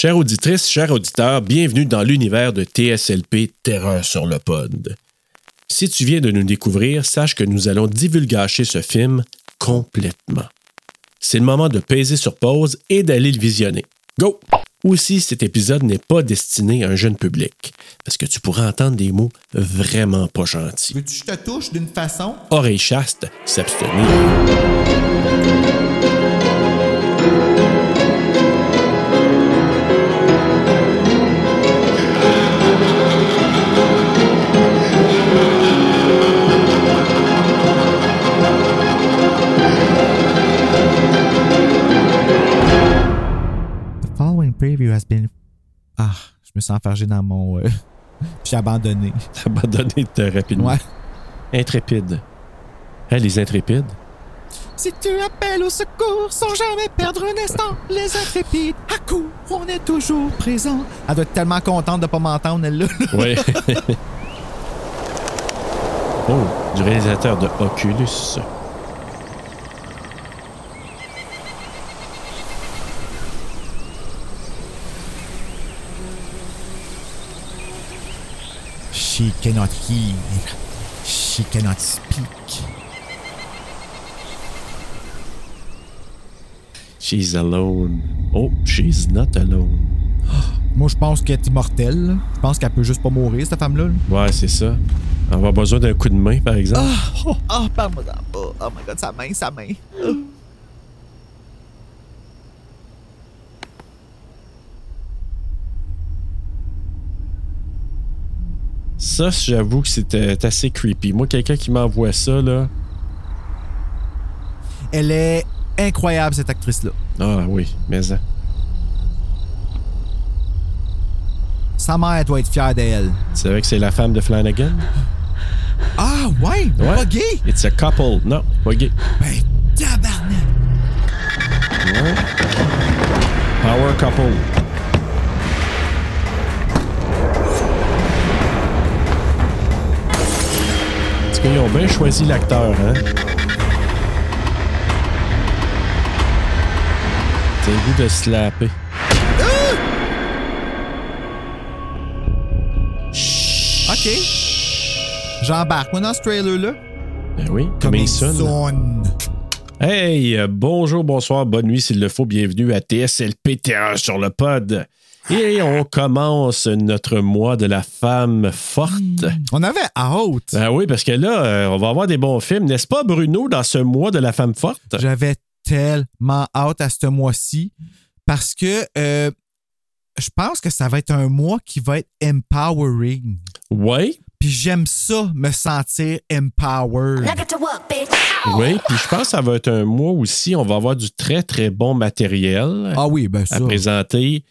Chère auditrice, chers auditeurs, bienvenue dans l'univers de TSLP Terreur sur le pod. Si tu viens de nous découvrir, sache que nous allons divulgacher ce film complètement. C'est le moment de peser sur pause et d'aller le visionner. Go! Aussi, cet épisode n'est pas destiné à un jeune public, parce que tu pourras entendre des mots vraiment pas gentils. Veux-tu que je te touche d'une façon? Oreille chaste, s'abstenir. Preview has been. Ah, je me sens enfargé dans mon. euh, Puis j'ai abandonné. Abandonné de rapidement. Ouais. Intrépide. Hein, les intrépides? Si tu appelles au secours sans jamais perdre un instant, les intrépides, à coup, on est toujours présent. Elle doit être tellement contente de pas m'entendre, elle là. Oui. oh, du réalisateur de Oculus. She cannot hear. She cannot speak. She's alone. Oh, she's not alone. Moi, je pense qu'elle est immortelle. Je pense qu'elle peut juste pas mourir, cette femme-là. là. Ouais, c'est ça. On va avoir besoin d'un coup de main, par exemple. Ah, oh, parle-moi d'en bas. Oh my god, sa main, sa main. Ça, j'avoue que c'était assez creepy. Moi, quelqu'un qui m'envoie ça, là. Elle est incroyable, cette actrice-là. Ah oui, mais ça. Sa mère doit être fière d'elle. Tu savais que c'est la femme de Flanagan? Ah, ouais, Ouais. pas gay. It's a couple. Non, pas gay. Ben, tabarnak. Ouais. Power couple. Est-ce qu'ils ont bien choisi l'acteur, hein? T'as le goût de slapper. OK. J'embarque, moi, dans ce trailer-là. Ben oui, soon. Hey, euh, bonjour, bonsoir, bonne nuit s'il le faut. Bienvenue à TSLP Terreur sur le pod. Et on commence notre mois de la femme forte. On avait hâte. Ben oui, parce que là, euh, on va avoir des bons films, n'est-ce pas, Bruno, dans ce mois de la femme forte? J'avais tellement hâte à ce mois-ci parce que euh, je pense que ça va être un mois qui va être empowering. Oui, Puis j'aime ça, me sentir empowered. Oui. Puis je pense que ça va être un mois aussi, on va avoir du très, très bon matériel Ah oui, ben ça. à présenter.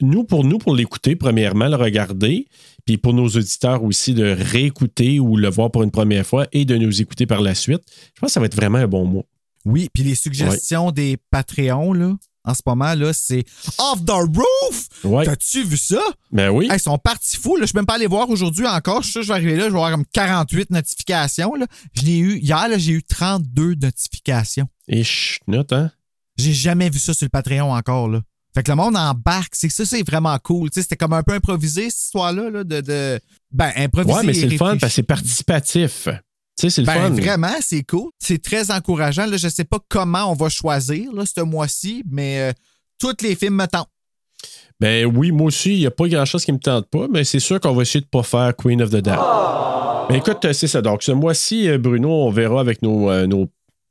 Nous, pour nous, pour l'écouter, premièrement, le regarder, puis pour nos auditeurs aussi de réécouter ou le voir pour une première fois et de nous écouter par la suite. Je pense que ça va être vraiment un bon mois. Oui, puis les suggestions des Patreons, là, en ce moment, là, c'est Off the Roof! Ouais. T'as-tu vu ça? Ben oui. Hey, ils sont partis fous. Là. Je suis même pas allé voir aujourd'hui encore. Je suis sûr que je vais arriver là. Je vais avoir comme 48 notifications. Là. Je l'ai eu. Hier, là, j'ai eu 32 notifications. Et chut, hein? J'ai jamais vu ça sur le Patreon encore. Là. Fait que le monde embarque. C'est ça, c'est vraiment cool. Tu sais, C'était comme un peu improvisé, cette histoire-là. Là, de, de... Ben, improvisé. Ouais, mais c'est le fun parce que c'est participatif. Tu sais, c'est le Ben, fun. vraiment, c'est cool. C'est très encourageant. Là, je sais pas comment on va choisir là, ce mois-ci, mais euh, tous les films me tentent. Ben oui, moi aussi, il n'y a pas grand-chose qui me tente pas, mais c'est sûr qu'on va essayer de pas faire Queen of the Damned. Ben écoute, euh, c'est ça. Donc, ce mois-ci, euh, Bruno, on verra avec nos, euh, nos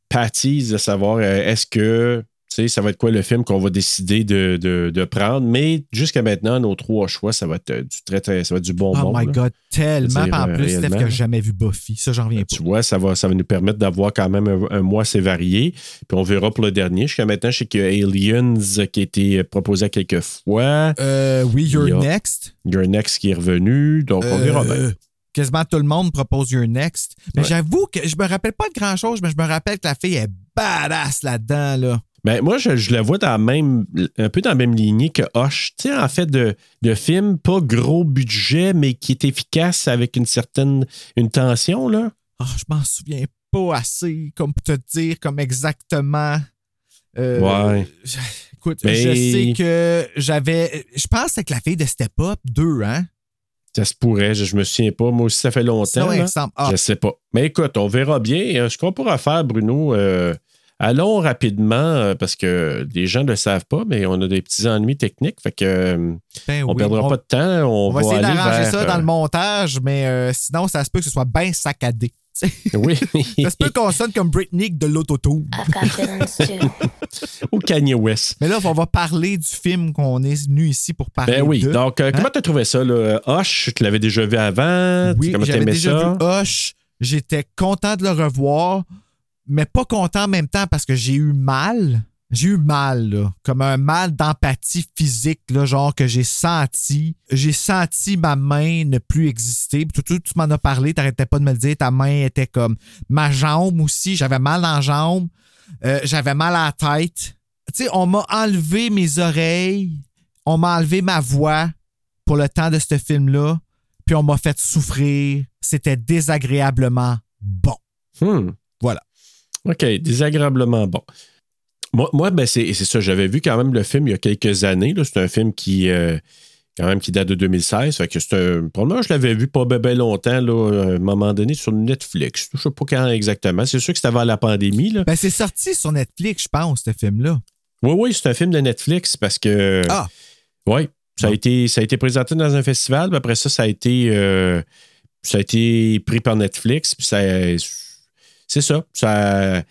patties de savoir euh, est-ce que sais, ça va être quoi le film qu'on va décider de, de- de prendre? Mais jusqu'à maintenant, nos trois choix, ça va être euh, du très, très, ça va être du bon Oh monde. my là. God, tellement. Dire, en euh, plus, Steph qui a jamais vu Buffy. Ça, j'en reviens pas. Tu vois, ça va, ça va nous permettre d'avoir quand même un, un mois assez varié. Puis on verra pour le dernier. Jusqu'à maintenant, je sais qu'il y a Aliens qui a été proposé à quelques fois. Euh, oui, You're Il y a- Next. Your Next qui est revenu. Donc, on verra bien. Quasiment tout le monde propose You're Next. Mais Ouais. j'avoue que je me rappelle pas de grand-chose, mais je me rappelle que la fille est badass là-dedans. Là. Ben, moi, je, je la vois dans la même, un peu dans la même lignée que Hush. Tu sais, en fait, de, de film, pas gros budget, mais qui est efficace avec une certaine une tension, là. Ah, je m'en souviens pas assez comme pour te dire comme exactement. euh, Ouais. je- Écoute, Mais- je sais que j'avais. Je pense que c'est que la fille de Step Up 2, hein? Ça se pourrait, je, je me souviens pas. Moi aussi, ça fait longtemps. Sinon, là. exemple. Ah, Je sais pas. Mais écoute, on verra bien. Ce qu'on pourra faire, Bruno, euh, allons rapidement, euh, parce que les gens ne le savent pas, mais on a des petits ennuis techniques. Fait que euh, ben on oui. perdra On- pas de temps. On, On va essayer d'arranger vers, ça dans euh, le montage, mais euh, sinon, ça se peut que ce soit bien saccadé. Oui. ça se peut qu'on sonne comme Britney de l'autotune. Ou Kanye West. Mais là, on va parler du film qu'on est venu ici pour parler Ben oui. de. Donc, euh, comment t'as trouvé ça, là? Hush, tu l'avais déjà vu avant? oui, comment j'avais t'aimais déjà ça? vu Hush. J'étais content de le revoir, mais pas content en même temps parce que j'ai eu mal. J'ai eu mal, là, comme un mal d'empathie physique, là, genre que j'ai senti. J'ai senti ma main ne plus exister. Tout, tout, tu m'en as parlé, t'arrêtais pas de me le dire. Ta main était comme ma jambe aussi. J'avais mal dans la jambe. Euh, j'avais mal à la tête. Tu sais, on m'a enlevé mes oreilles. On m'a enlevé ma voix pour le temps de ce film-là. Puis on m'a fait souffrir. C'était désagréablement bon. Hmm. Voilà. OK, désagréablement bon. Moi, moi ben c'est c'est ça. J'avais vu quand même le film il y a quelques années. là. C'est un film qui, euh, quand même, qui date de 2016. Fait que c'est un. Pour moi, je l'avais vu pas bien ben longtemps, là, à un moment donné, sur Netflix. Je sais pas quand exactement. C'est sûr que c'était avant la pandémie. Là. Ben, c'est sorti sur Netflix, je pense, ce film-là. Oui, oui, c'est un film de Netflix parce que. Ah! Oui. Ça, a été, ça a été présenté dans un festival, puis après ça, ça a été, euh, ça a été pris par Netflix. Puis ça, c'est ça. ça.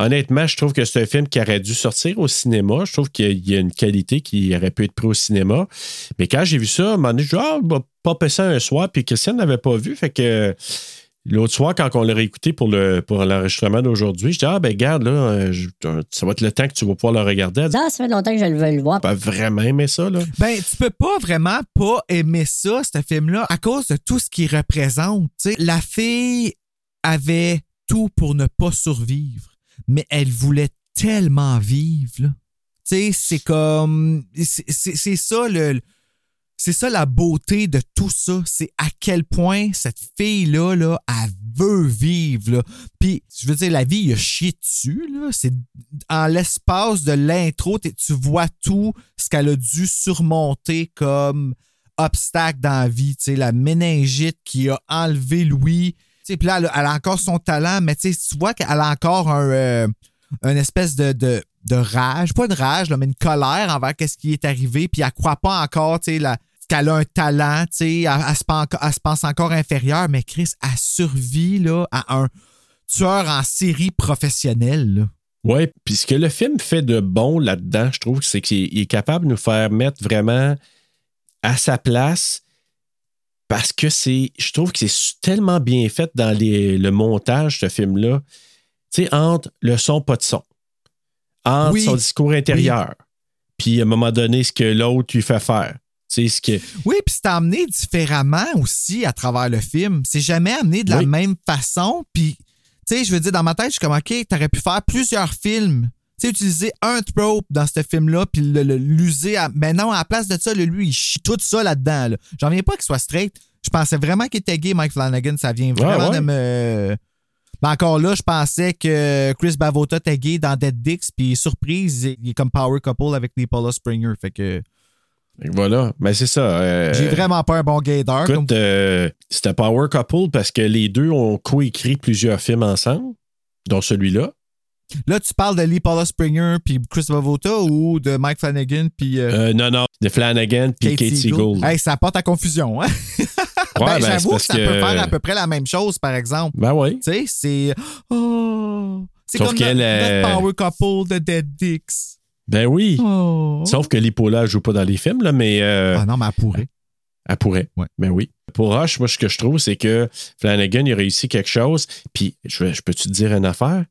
Honnêtement, je trouve que c'est un film qui aurait dû sortir au cinéma. Je trouve qu'il y a une qualité qui aurait pu être pris au cinéma. Mais quand j'ai vu ça, à un moment donné, je dis, ah, bah, popper ça un soir, puis Christian n'avait pas vu. Fait que l'autre soir, quand on l'a réécouté pour, le, pour l'enregistrement d'aujourd'hui, je dis, ah, ben, garde, là, euh, je- ça va être le temps que tu vas pouvoir le regarder. Elle dit, Ça, ça fait longtemps que je le veux le voir. pas vraiment aimé ça, là. Ben, tu peux pas vraiment pas aimer ça, ce film-là, à cause de tout ce qu'il représente. tu sais. La fille avait tout pour ne pas survivre, mais elle voulait tellement vivre. Tu sais, c'est comme. c'est- ça le. C'est ça la beauté de tout ça. C'est à quel point cette fille-là, là, elle veut vivre. Là. Puis, je veux dire, la vie, il a chié dessus. Là. C'est en l'espace de l'intro, tu vois tout ce qu'elle a dû surmonter comme obstacle dans la vie. Tu sais, la méningite qui a enlevé Louis. Puis là, elle a, a encore son talent, mais tu vois qu'elle a encore un, euh, une espèce de, rage. Pas de rage, mais une colère envers ce qui est arrivé. Puis elle croit pas encore, qu'elle a un talent, elle, se pense, elle se pense encore inférieure, mais Chris, elle survit là, à un tueur en série professionnel. là. Oui, puis ce que le film fait de bon là-dedans, je trouve, c'est qu'il il est capable de nous faire mettre vraiment à sa place parce que c'est, je trouve que c'est tellement bien fait dans les- le montage, ce film-là. Tu sais, entre le son, pas de son, entre Oui. son discours intérieur, puis à un moment donné, ce que l'autre lui fait faire. Ce que. Oui, puis c'est amené différemment aussi à travers le film. C'est jamais amené de la Oui. même façon. Puis, tu sais, je veux dire, dans ma tête, je suis comme, OK, t'aurais pu faire plusieurs films. Tu sais, utiliser un trope dans ce film-là, puis l'user. à- Mais non, à la place de ça, le- lui, il chie tout ça là-dedans. là. J'en viens pas qu'il soit straight. Je pensais vraiment qu'il était gay, Mike Flanagan. Ça vient vraiment ouais. de me. Mais encore là, je pensais que Chris Bavota était gay dans Dead Dicks, puis surprise, il est comme power couple avec les Paula Springer. Fait que Voilà. Mais c'est ça. euh, j'ai vraiment pas un bon gaydar. comme Écoute, euh, c'était Power Couple parce que les deux ont coécrit plusieurs films ensemble, dont celui-là. Là, tu parles de Lee Paula Springer puis Chris Bavota ou de Mike Flanagan puis euh, Euh, non, non, de Flanagan puis Kate, Siegel. Hey, ça porte à confusion, hein? Ouais, ben, ben, J'avoue que ça peut faire à peu près la même chose, par exemple. Ben oui. Tu sais, c'est. Oh! C'est Sauf comme notre, euh, notre power couple de Dead Dicks. Ben oui. Oh! Sauf que Lipola ne joue pas dans les films, là, mais euh, Ah non, mais elle pourrait. elle pourrait. Ouais. Ben oui. Pour Rush, moi, ce que je trouve, c'est que Flanagan, il a réussi quelque chose. Puis, je, je peux-tu te dire une affaire?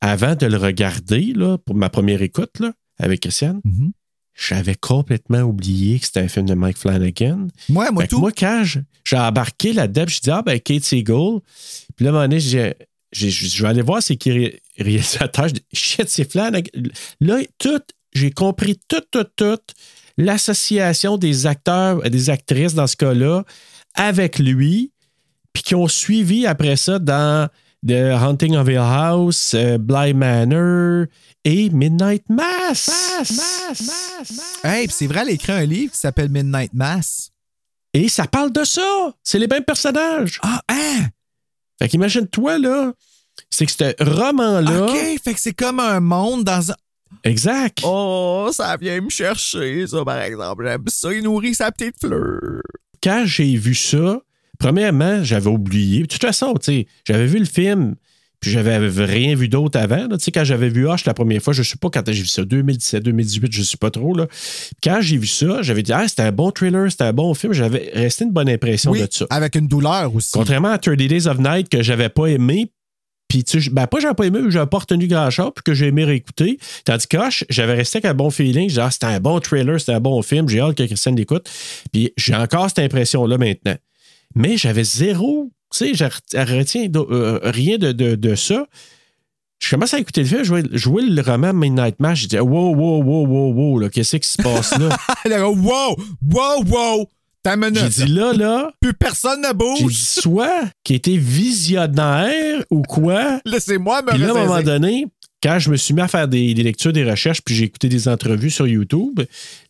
Avant de le regarder, là, pour ma première écoute, là, avec Christiane, Mhm. j'avais complètement oublié que c'était un film de Mike Flanagan. Moi, moi, tout. moi, quand j'ai embarqué là-dedans, je dis, ah, ben, Kate Siegel. Puis là, à un moment donné, j'ai- je vais aller voir c'est qui ré- réalisateur. Je dis, shit, c'est Flanagan. Là, tout, j'ai compris tout, tout, tout. L'association des acteurs et des actrices dans ce cas-là avec lui, puis qui ont suivi après ça dans The Haunting of Hill House, euh, Bly Manor et Midnight Mass. Hey, puis c'est vrai, elle a écrit un livre qui s'appelle Midnight Mass. Et ça parle de ça. C'est les mêmes personnages. Ah, hein? Fait qu'imagine-toi, là, c'est que ce roman-là. OK, fait que c'est comme un monde dans un. Exact. Oh, ça vient me chercher, ça, par exemple. J'aime ça, il nourrit sa petite fleur. Quand j'ai vu ça, premièrement, j'avais oublié. De toute façon, j'avais vu le film, puis j'avais rien vu d'autre avant. là. Quand j'avais vu Hush la première fois, je ne sais pas quand j'ai vu ça, 2017, 2018, je ne sais pas trop. Là. Quand j'ai vu ça, j'avais dit, ah, c'était un bon thriller, c'était un bon film. J'avais resté une bonne impression Oui, de ça. avec une douleur aussi. Contrairement à 30 Days of Night que j'avais pas aimé, puis tu sais, ben pas j'avais pas aimé, j'avais pas retenu grand chose, puis que j'ai aimé réécouter. Tandis que Hush, j'avais resté avec un bon feeling, genre ah, c'était un bon trailer, c'était un bon film, j'ai hâte que Christiane l'écoute. Puis j'ai encore cette impression-là maintenant. Mais j'avais zéro, tu sais, je re- retiens euh, rien de, de, de ça. Je commence à écouter le film, jouer, jouer le roman Midnight Mass, j'ai dit wow, wow, wow, wow, wow, là, qu'est-ce qui se passe là? Dit, wow, wow, wow. J'ai dit là, là, Plus personne ne j'ai dit bouge. soit qui était visionnaire ou quoi. Laissez-moi me Puis là, à un moment donné, quand je me suis mis à faire des, des lectures, des recherches, puis j'ai écouté des entrevues sur YouTube,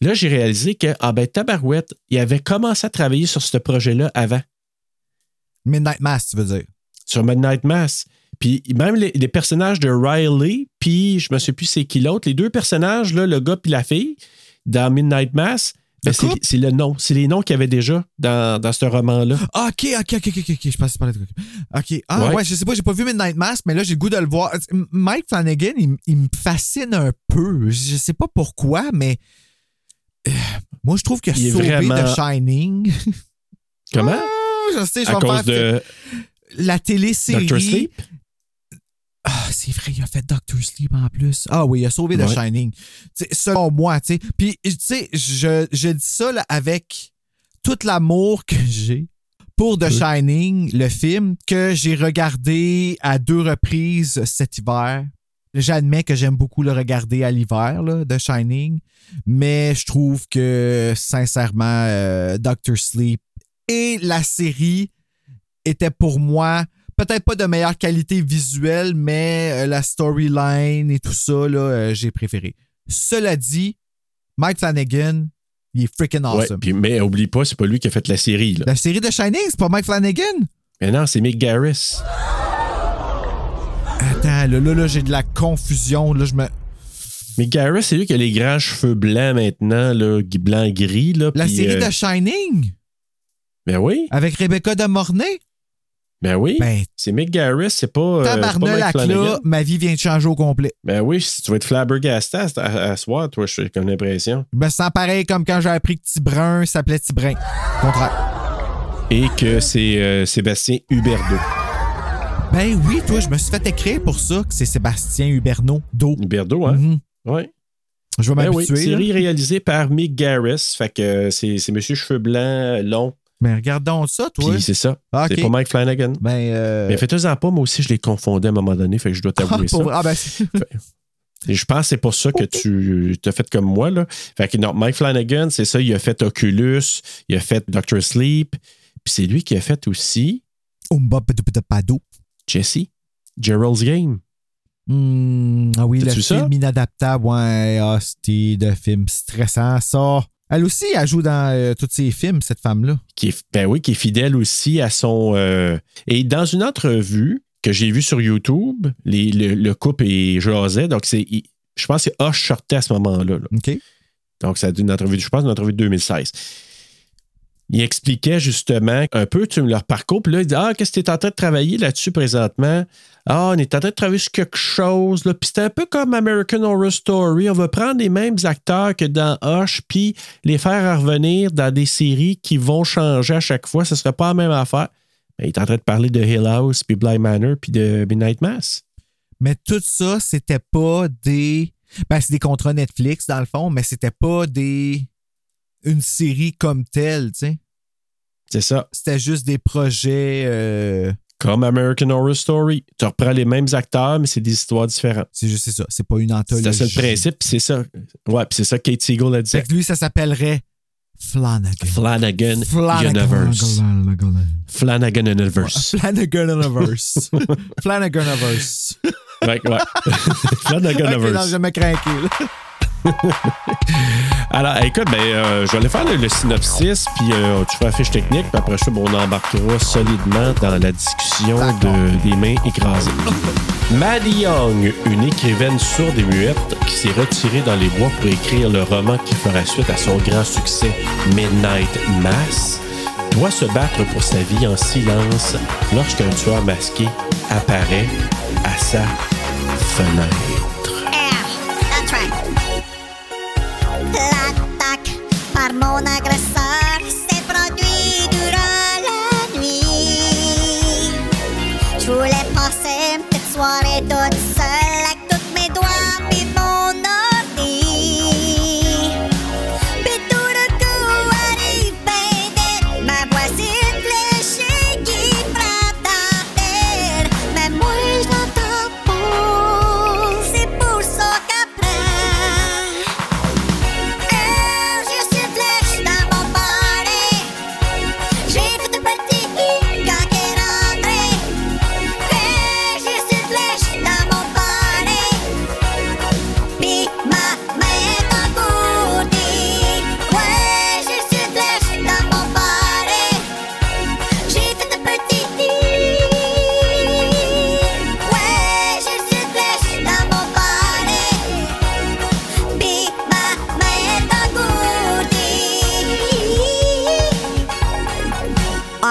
là, j'ai réalisé que, ah ben, Tabarouette, il avait commencé à travailler sur ce projet-là avant, Midnight Mass, tu veux dire? sur Midnight Mass. Puis même les, les personnages de Riley, puis je me souviens plus c'est qui l'autre, les deux personnages, là, le gars puis la fille, dans Midnight Mass, ben, c'est le nom. C'est les noms qu'il y avait déjà dans, dans ce roman-là. Ah, OK, OK, OK, OK, OK, je pensais parler de. OK. Ah, ouais. Ouais. je sais pas, j'ai pas vu Midnight Mass, mais là, j'ai le goût de le voir. Mike Flanagan, il, il me fascine un peu. Je sais pas pourquoi, mais. euh, moi, je trouve qu'il a Il est sauvé vraiment- Shining. Comment? Je sais, je à vais me cause faire de la télésérie. Sleep? Ah, c'est vrai, il a fait Doctor Sleep en plus. Ah oui, il a sauvé The. Shining. Selon moi, tu sais. Puis, tu sais, je, je dis ça là, avec tout l'amour que j'ai pour The. Shining, le film, que j'ai regardé à deux reprises cet hiver. J'admets que j'aime beaucoup le regarder à l'hiver, The Shining, mais je trouve que, sincèrement, euh, Doctor Sleep et la série étaient pour moi peut-être pas de meilleure qualité visuelle, mais euh, la storyline et tout ça, là, euh, j'ai préféré. Cela dit, Mike Flanagan, il est freaking Ouais, awesome. puis- mais oublie pas, c'est pas lui qui a fait la série. Là. La série de Shining, c'est pas Mike Flanagan? Mais non, c'est Mick Garris. Attends, là, là, là, j'ai de la confusion. Là, je me... Mick Garris, c'est lui qui a les grands cheveux blancs maintenant, là, blanc-gris. La série euh, de Shining? Ben oui, avec Rebecca de Mornay? ben oui. Ben, c'est Mick Garris, c'est pas, euh, c'est tabarnak, Mike là, ma vie vient de changer au complet. Ben oui, si tu vas être flabbergasté à, à, à soir, toi, j'ai comme l'impression. Me sens pareil comme quand j'ai appris que Tibrun s'appelait Tibrin. Contraire. Et que c'est euh, Sébastien Huberdeau. Ben oui, toi, je me suis fait écrire pour ça que c'est Sébastien Huberneau d'eau. Huberdeau, hein? Mhm. Ouais. Je vais Ben oui, m'habituer. là. série réalisée par Mick Garris. Fait que euh, c'est c'est Monsieur Cheveux Blancs, long. Mais regardons ça, toi. Puis c'est ça. Ah, C'est pas Mike Flanagan. Ben, euh... Mais faites-en pas, moi aussi, je les confondais à un moment donné, fait que je dois ah, t'avouer ça. pour- ah, ben, Et je pense que c'est pour ça que tu t'as fait comme moi. Là. Fait que non, Mike Flanagan, c'est ça, il a fait Oculus, il a fait Doctor Sleep, puis c'est lui qui a fait aussi Oumba Padou. Jesse, Gerald's Game. Hmm, ah oui, le ça? film inadaptable. Ouais, ah, c'était de film stressant, ça. Elle aussi, elle joue dans euh, tous ses films, cette femme-là. Qui est, ben oui, qui est fidèle aussi à son. euh, et dans une entrevue que j'ai vue sur YouTube, les- le, le couple est jasait, donc c'est. Je pense que c'est Hush sortait à ce moment-là. là. OK? Donc, c'est une entrevue, je pense, une entrevue de 2016. Il expliquait justement un peu leur parcours. Puis là, il dit Ah, qu'est-ce que tu es en train de travailler là-dessus présentement? Ah, on est en train de travailler sur quelque chose. Là. Puis c'était un peu comme American Horror Story. On va prendre les mêmes acteurs que dans Hush, puis les faire revenir dans des séries qui vont changer à chaque fois. Ce ne serait pas la même affaire. Il est en train de parler de Hill House, puis Bly Manor, puis de Midnight Mass. Mais tout ça, c'était pas des. Ben, c'est des contrats Netflix, dans le fond, mais c'était pas des. Une série comme telle, tu sais. C'est ça. C'était juste des projets. euh, Comme American Horror Story. Tu reprends les mêmes acteurs, mais c'est des histoires différentes. C'est juste c'est ça. C'est pas une anthologie. C'est ça le principe, c'est ça. Ouais, puis c'est ça Kate Siegel a dit. Fait que lui, ça s'appellerait Flanagan. Flanagan, Flanagan. Universe. Flanagan Universe. Flanagan Universe. Flanagan Universe. Ouais, ouais. Flanagan Ok, non, Universe. je me. Alors, écoute, ben, euh, je vais aller faire le, le synopsis, puis euh, tu fais la fiche technique, puis après ça, bon, on embarquera solidement dans la discussion de, des mains écrasées. Maddie Young, une écrivaine sourde et muette qui s'est retirée dans les bois pour écrire le roman qui fera suite à son grand succès Midnight Mass, doit se battre pour sa vie en silence lorsqu'un tueur masqué apparaît à sa fenêtre. L'attaque par mon agresseur s'est produite durant la nuit. Je voulais passer une petite soirée toute seule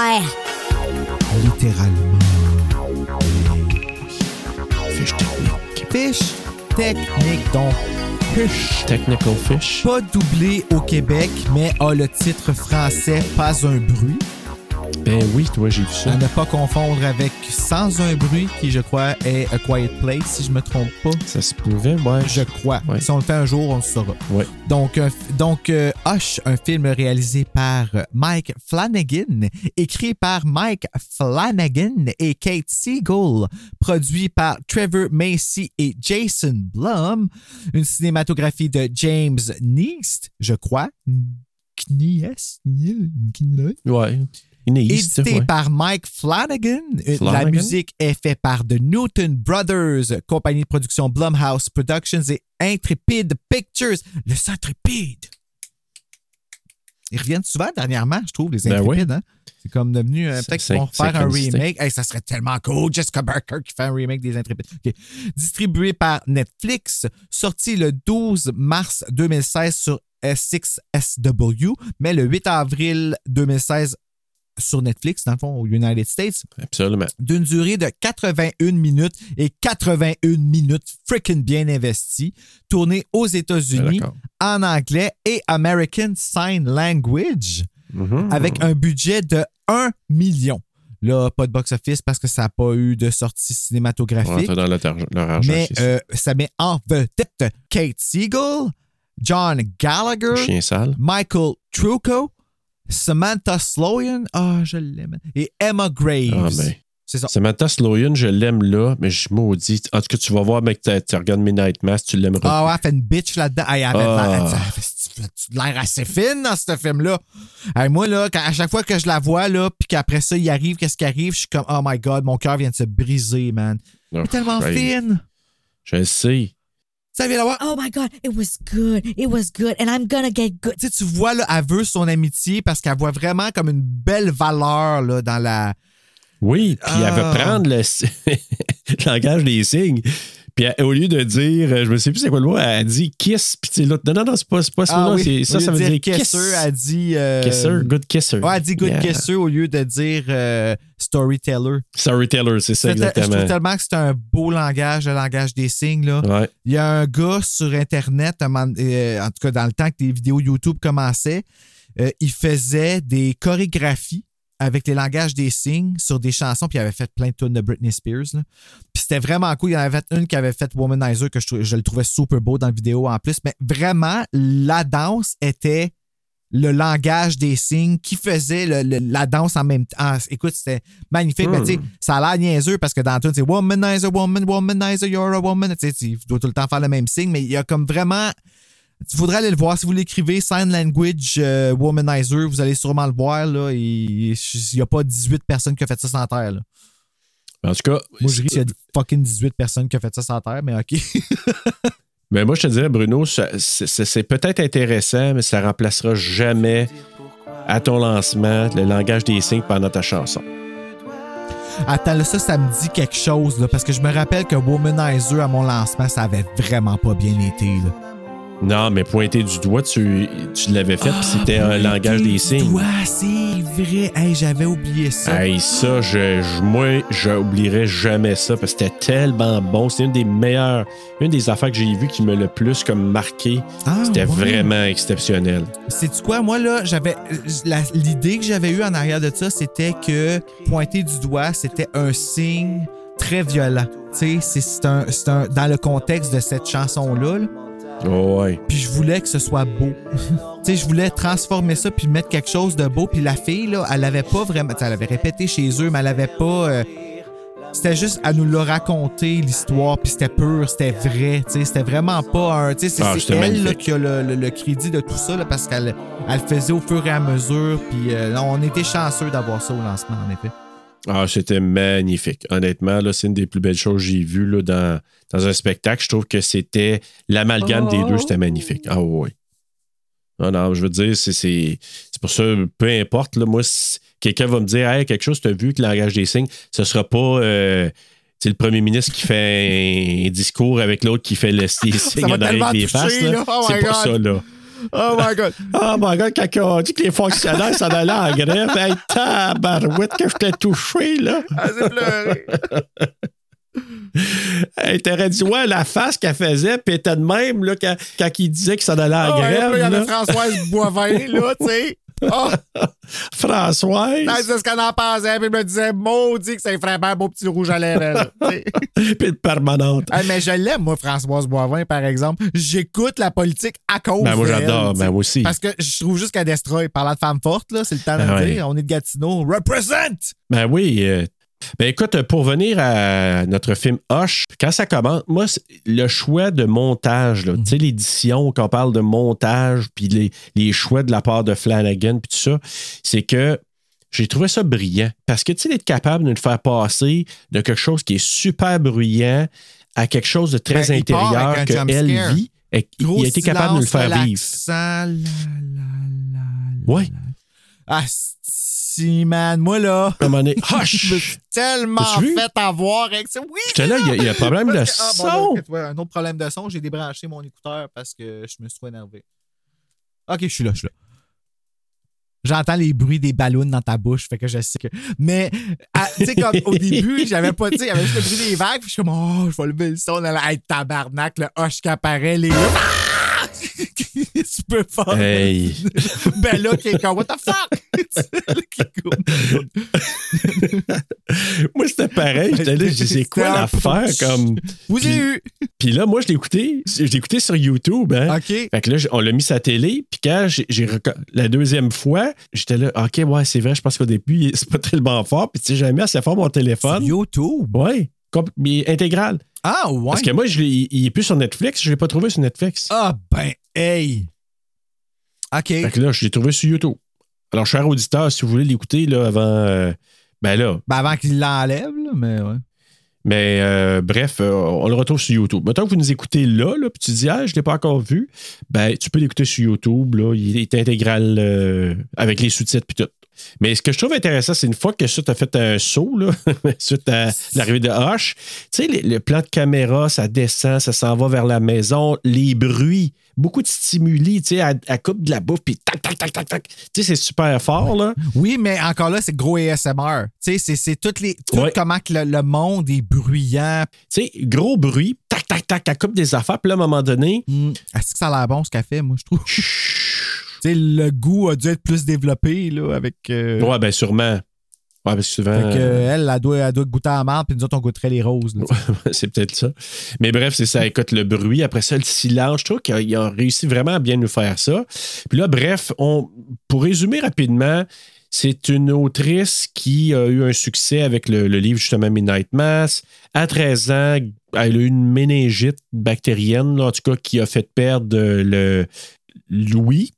Ouais. Littéralement. Fiche technique. Fiche technique, donc. Fiche. Technical fish. Pas doublé au Québec, mais a le titre français Pas un bruit. Ben oui, toi, j'ai vu ça. À ne pas confondre avec Sans un bruit, qui je crois est A Quiet Place, si je me trompe pas. Ça se pouvait, ouais. Je crois. Ouais. Si on le fait un jour, on le saura. Ouais. Donc, un donc euh, Hush, un film réalisé par euh, Mike Flanagan, écrit par Mike Flanagan et Kate Siegel, produit par Trevor Macy et Jason Blum, une cinématographie de James Neast, je crois. Knies? Knies? Ouais. Une Édité ouais. par Mike Flanagan. Euh, La musique est faite par The Newton Brothers, compagnie de production Blumhouse Productions et Intrepid Pictures. Le Centrepide. Ils reviennent souvent dernièrement, je trouve, les Ben Intrépides. hein. C'est comme devenu. euh, Peut-être qu'ils vont faire un remake. Hey, ça serait tellement cool. Jessica Barker qui fait un remake des Intrépides. OK. Distribué par Netflix, sorti le 12 mars 2016 sur S6SW, mais le 8 avril 2016 sur Netflix, dans le fond, aux United States, Absolument. d'une durée de 81 minutes et 81 minutes freaking bien investies, tourné aux États-Unis D'accord. en anglais et American Sign Language Mhm. avec un budget de 1 million. Là, pas de box-office parce que ça n'a pas eu de sortie cinématographique. dans leur argent. Mais euh, ça met en vedette Kate Siegel, John Gallagher. Michael Trucco, Samantha Sloyan, ah, je l'aime, et Emma Graves. Ah, ben. C'est ça. Samantha Sloyan, je l'aime là, mais je maudis. En tout cas, tu vas voir, mec, tu regardes Midnight Mass, tu l'aimeras. Ah ouais, elle fait une bitch là-dedans. Elle avait l'air- Ah. elle elle l'air assez fine dans ce film-là. Moi, là, à chaque fois que je la vois, là, puis qu'après ça, il arrive, qu'est-ce qui arrive, je suis comme, oh my god, mon cœur vient de se briser, man. Elle Oh, est tellement fine. Je sais. Ça vient d'avoir. Oh my God, it was good. It was good. And I'm gonna get good. Tu sais, tu vois, là, elle veut son amitié parce qu'elle voit vraiment comme une belle valeur, là, dans la. Oui, puis elle Ah. veut prendre le, le langage des signes. Puis elle- au lieu de dire, euh, je me sais plus c'est quoi le mot, elle dit kiss. Puis tu sais, l'autre, non, non, non, c'est pas, pas ce Ah mot-là. oui, c'est- Ça, ça veut dire, kiss. kisser, elle dit. euh, Kisser, good kisser. Ouais, elle dit good Yeah. kisser au lieu de dire euh, storyteller. Storyteller, c'est ça, C'est- Je trouve exactement. tellement que c'est un beau langage, le langage des signes, là. Ouais. Il y a un gars sur Internet, euh, en tout cas dans le temps que les vidéos YouTube commençaient, euh, il faisait des chorégraphies avec les langages des signes sur des chansons, puis il avait fait plein de tunes de Britney Spears. là. Puis c'était vraiment cool. Il y en avait une qui avait fait Womanizer, que je, je le trouvais super beau dans la vidéo en plus. Mais vraiment, la danse était le langage des signes qui faisait le- le- la danse en même temps. Ah, écoute, c'était magnifique. Mais Hmm. tu sais, ça a l'air niaiseux parce que dans le tune, c'est Womanizer, woman, womanizer, you're a woman. Tu sais, tu dois tout le temps faire le même signe, mais il y a comme vraiment Il faudrait aller le voir. Si vous l'écrivez, Sign Language euh, Womanizer, vous allez sûrement le voir. Là, et il n'y a pas 18 personnes qui ont fait ça sans terre. là. En tout cas, Moi, je ris qu'il y a fucking 18 personnes qui ont fait ça sans terre, mais OK. Mais moi, je te dirais, Bruno, c'est c'est peut-être intéressant, mais ça remplacera jamais à ton lancement le langage des signes pendant ta chanson. Attends, là, ça, ça me dit quelque chose, là, parce que je me rappelle que Womanizer, à mon lancement, ça avait vraiment pas bien été. Là. Non, mais pointer du doigt, tu, tu l'avais fait, puis c'était un langage des signes. Ouais, c'est vrai. Hey, j'avais oublié ça. Hey, ça, je, je- moi, j'oublierai jamais ça parce que c'était tellement bon. C'était une des meilleures, une des affaires que j'ai vues qui me le plus comme marqué. Ah, C'était ouais. vraiment exceptionnel. Sais-tu quoi? Moi, là, j'avais. L'idée que j'avais eue en arrière de ça, c'était que pointer du doigt, c'était un signe très violent. Tu sais, c'est- c'est un, c'est un- dans le contexte de cette chanson-là. là. Oh, ouais. Puis je voulais que ce soit beau. tu sais, je voulais transformer ça puis mettre quelque chose de beau. Puis la fille, là, elle avait pas vraiment. Elle avait répété chez eux, mais elle avait pas. euh, c'était juste, elle nous l'a raconté, l'histoire, puis c'était pur, c'était vrai. tu sais, C'était vraiment pas un. tu sais, C'est Ah, elle là, qui a le, le- le crédit de tout ça, là, parce qu'elle elle faisait au fur et à mesure. Puis euh, on était chanceux d'avoir ça au lancement, en effet. Ah, c'était magnifique. Honnêtement, là, c'est une des plus belles choses que j'ai vues là, dans, dans un spectacle. Je trouve que c'était l'amalgame des deux, c'était magnifique. Ah oui. Non, non, je veux dire, c'est, c'est, c'est pour ça, peu importe, là, moi, si quelqu'un va me dire Hey, quelque chose, tu as vu que le langage des signes, ce sera pas euh, le premier ministre qui fait un discours avec l'autre qui fait le, les signes tellement les faces. Oh c'est pas God. ça, là. Oh my god! Ah, my God, quand on a dit que les fonctionnaires s'en allaient en grève, hey, tabarouette que je t'ai touché, là. Elle s'est pleurée. Hey, t'aurais dit, ouais, la face qu'elle faisait, puis elle était de même, là, quand, quand il disait que ça allait en Ah ouais, grève. il y avait. Françoise Boivin, là, tu sais. Oh, Françoise? c'est ce qu'elle en pensait, puis elle me disait, maudit que ferait bien un beau petit rouge à lèvres, puis permanente. Hey, mais je l'aime, moi, Françoise Boivin, par exemple. J'écoute la politique à cause Ben, moi, j'adore. Ben, moi aussi. Parce que je trouve juste qu'elle destroy. Parlant de femme forte, là, c'est le temps de Ben ouais. dire. On est de Gatineau. Represent! Ben oui. euh, ben écoute, pour venir à notre film Hush, quand ça commence, moi, le choix de montage, là, tu sais, l'édition, quand on parle de montage, puis les, les choix de la part de Flanagan, puis tout ça, c'est que j'ai trouvé ça brillant. Parce que, tu sais, d'être capable de nous faire passer de quelque chose qui est super bruyant à quelque chose de très Ben, intérieur qu'elle vit. Et il a été capable de nous le faire vivre. relaxant, la, la, la, Ouais. la. Ah, si, man. Moi, là. À un moment donné, Je me suis tellement fait avoir avec ça. Oui! J'étais là, il y a- un problème de ah, bon, son. un autre problème de son, j'ai débranché mon écouteur parce que je me suis trop énervé. Ok, je suis là, je suis là. J'entends les bruits des ballons dans ta bouche, fait que je sais que. Mais, tu sais, comme au début, j'avais pas, tu sais, il y avait juste le bruit des vagues, puis je suis comme, oh, je vais lever le son, là, hey, tabarnak, le hoche qui apparaît, les. Peux. Hey. Ben là, qui est comme, what the fuck? Moi, c'était pareil. J'étais là, je disais, c'est quoi l'affaire? Comme... Vous avez eu. Puis là, moi, je l'ai écouté. Je l'ai écouté sur YouTube. Hein? OK. Fait que là, on l'a mis sa télé. Puis quand j'ai, la deuxième fois, j'étais là, OK, ouais, c'est vrai, je pense qu'au début, c'est pas tellement fort. Puis tu sais, j'ai mis assez fort mon téléphone. YouTube? Ouais, mais intégral. Ah, ouais. Parce que moi, je il est plus sur Netflix. Je l'ai pas trouvé sur Netflix. Ah, ben, hey. OK. Fait que là, je l'ai trouvé sur YouTube. Alors, cher auditeur, si vous voulez l'écouter là, avant. euh, ben là, Ben, avant qu'il l'enlève, là, mais ouais. Mais euh, bref, euh, on le retrouve sur YouTube. Maintenant que vous nous écoutez là, là puis tu dis Ah, je ne l'ai pas encore vu, ben tu peux l'écouter sur YouTube. Là, il est intégral euh, avec les sous-titres puis tout. Mais ce que je trouve intéressant, c'est une fois que ça t'a fait un saut, là, suite à l'arrivée de Hush, tu sais, le plan de caméra, ça descend, ça s'en va vers la maison, les bruits, beaucoup de stimuli, tu sais, à, à coupe de la bouffe, puis tac, tac, tac, tac, tac. Tu sais, c'est super fort, là. Oui, mais encore là, c'est gros ASMR. Tu sais, c'est- toutes les. Tout Ouais. comment que le, le monde est bruyant. Tu sais, gros bruit, tac, tac, tac, à coupe des affaires, puis là, à un moment donné, Hmm. Est-ce que ça a l'air bon, ce qu'elle fait, moi, je trouve? tu sais, le goût a dû être plus développé, là, avec. euh, ouais, ben sûrement. Ouais, parce que souvent. Fait que, euh, elle, elle doit, elle doit goûter à la puis nous autres, on goûterait les roses. là, c'est peut-être ça. Mais bref, c'est ça. Écoute, le bruit, après ça, le silence. Je trouve qu'ils ont- réussi vraiment à bien nous faire ça. Puis là, bref, on, pour résumer rapidement, C'est une autrice qui a eu un succès avec le, le livre justement Midnight Mass. À 13 ans, elle a eu une méningite bactérienne, là, en tout cas, qui a fait perdre le l'ouïe.